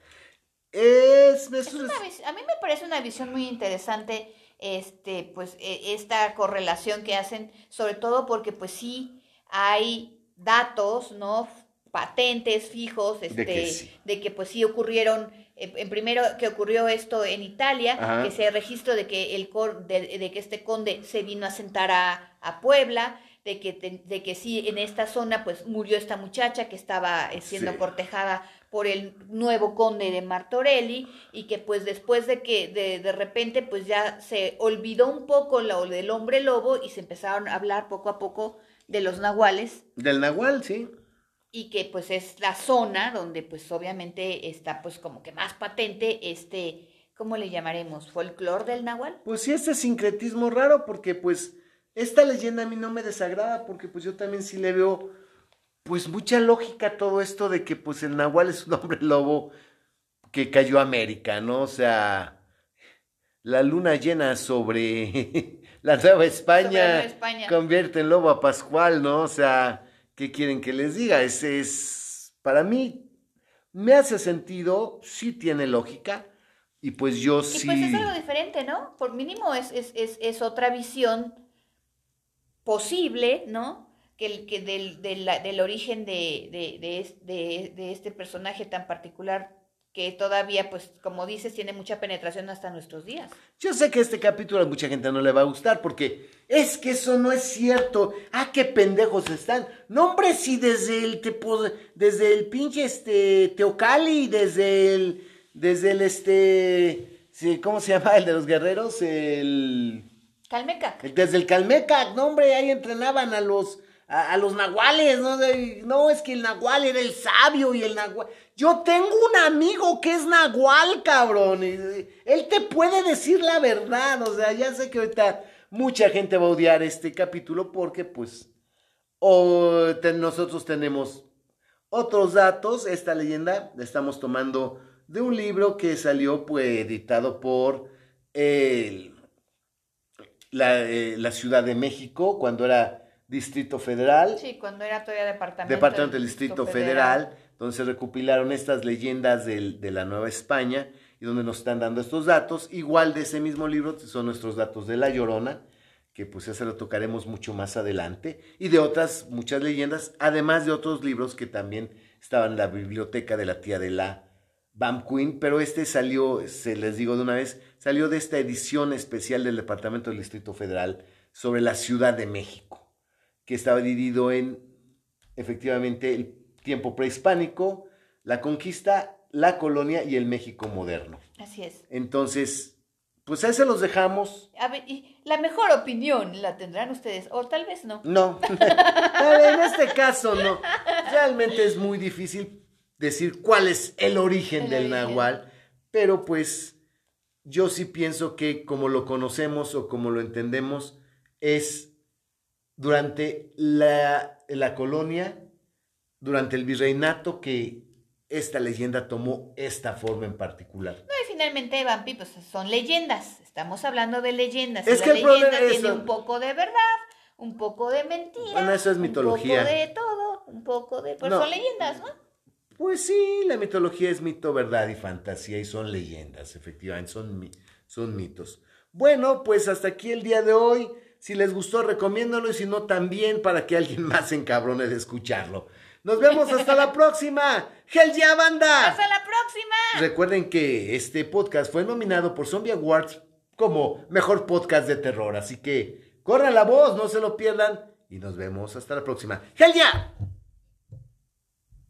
Es, es Es una- vis- a mí me parece una visión muy interesante este pues e- esta correlación que hacen sobre todo porque pues sí hay datos no patentes fijos este, que sí. de que pues sí ocurrieron eh, en primero que ocurrió esto en Italia Ajá. que se registro de que el cor- de, de que este conde se vino a sentar a, a Puebla de que de que sí en esta zona pues murió esta muchacha que estaba eh, siendo Sí. cortejada por el nuevo conde de Martorelli y que pues después de que de, de repente pues ya se olvidó un poco lo del hombre lobo y se empezaron a hablar poco a poco de los nahuales del nahual, sí. y que pues es la zona donde pues obviamente está pues como que más patente este, ¿cómo le llamaremos? ¿Folclor del nahual? Pues sí, este sincretismo raro, porque pues esta leyenda a mí no me desagrada, porque pues yo también sí le veo pues mucha lógica a todo esto de que pues el Nahual es un hombre lobo que cayó a América, ¿no? O sea, la luna llena sobre la Nueva España, convierte en lobo a Pascual, ¿no? O sea, ¿qué quieren que les diga? Ese es, para mí, me hace sentido, sí tiene lógica, y pues yo Y sí... pues es algo diferente, ¿no? Por mínimo es, es, es, es otra visión posible, ¿no? Que, el, que del, del, del origen de, de, de, de- este personaje tan particular que todavía, pues, como dices, tiene mucha penetración hasta nuestros días. Yo sé que este capítulo a mucha gente no le va a gustar porque es que eso no es cierto. Ah, qué pendejos están. No, hombre, si desde el tepo- desde el pinche este Teocali, desde el desde el este ¿cómo se llama el de los guerreros? El, Calmeca. el- desde el Calmeca, no, hombre, ahí entrenaban a los a, los nahuales, ¿no? No, es que el nahual era el sabio y el nahual. Yo tengo un amigo que es nahual, cabrón. él te puede decir la verdad. O sea, ya sé que ahorita mucha gente va a odiar este capítulo porque, pues, o nosotros tenemos otros datos. Esta leyenda la estamos tomando de un libro que salió, pues, editado por el la, eh, la Ciudad de México, cuando era Distrito Federal, Sí, cuando era todavía departamento. Departamento del Distrito Federal, donde se recopilaron estas leyendas del- de la Nueva España y donde nos están dando estos datos. Igual de ese mismo libro son nuestros datos de La Llorona, que pues ya se lo tocaremos mucho más adelante, y de otras muchas leyendas, además de otros libros que también estaban en la biblioteca de la tía de la Bam Queen, pero este salió, se les digo de una vez, salió de esta edición especial del Departamento del Distrito Federal sobre la Ciudad de México, que estaba dividido en efectivamente el tiempo prehispánico, la conquista, la colonia y el México moderno. Así es. Entonces, pues ahí se los dejamos. A ver, y la mejor opinión la tendrán ustedes, o tal vez no. No, en este caso no. Realmente es muy difícil decir cuál es el origen El del origen. nahual, pero pues yo sí pienso que como lo conocemos o como lo entendemos es durante la, la colonia, durante el virreinato que esta leyenda tomó esta forma en particular. No, y finalmente, Vampi, pues son leyendas. Estamos hablando de leyendas. y Es la que el problema leyenda es tiene eso. un poco de verdad, un poco de mentira. Bueno, eso es mitología. Un poco de todo, un poco de. Pues No. son leyendas, ¿no? Pues sí, la mitología es mito, verdad y fantasía y son leyendas, efectivamente, son, son mitos. Bueno, pues hasta aquí el día de hoy. Si les gustó, recomiéndalo y si no, también para que alguien más se encabrone de escucharlo. Nos vemos hasta la próxima. ¡Hell yeah, banda! ¡Hasta la próxima! Recuerden que este podcast fue nominado por Zombie Awards como mejor podcast de terror. Así que corran la voz, no se lo pierdan y nos vemos hasta la próxima. ¡Gel ya!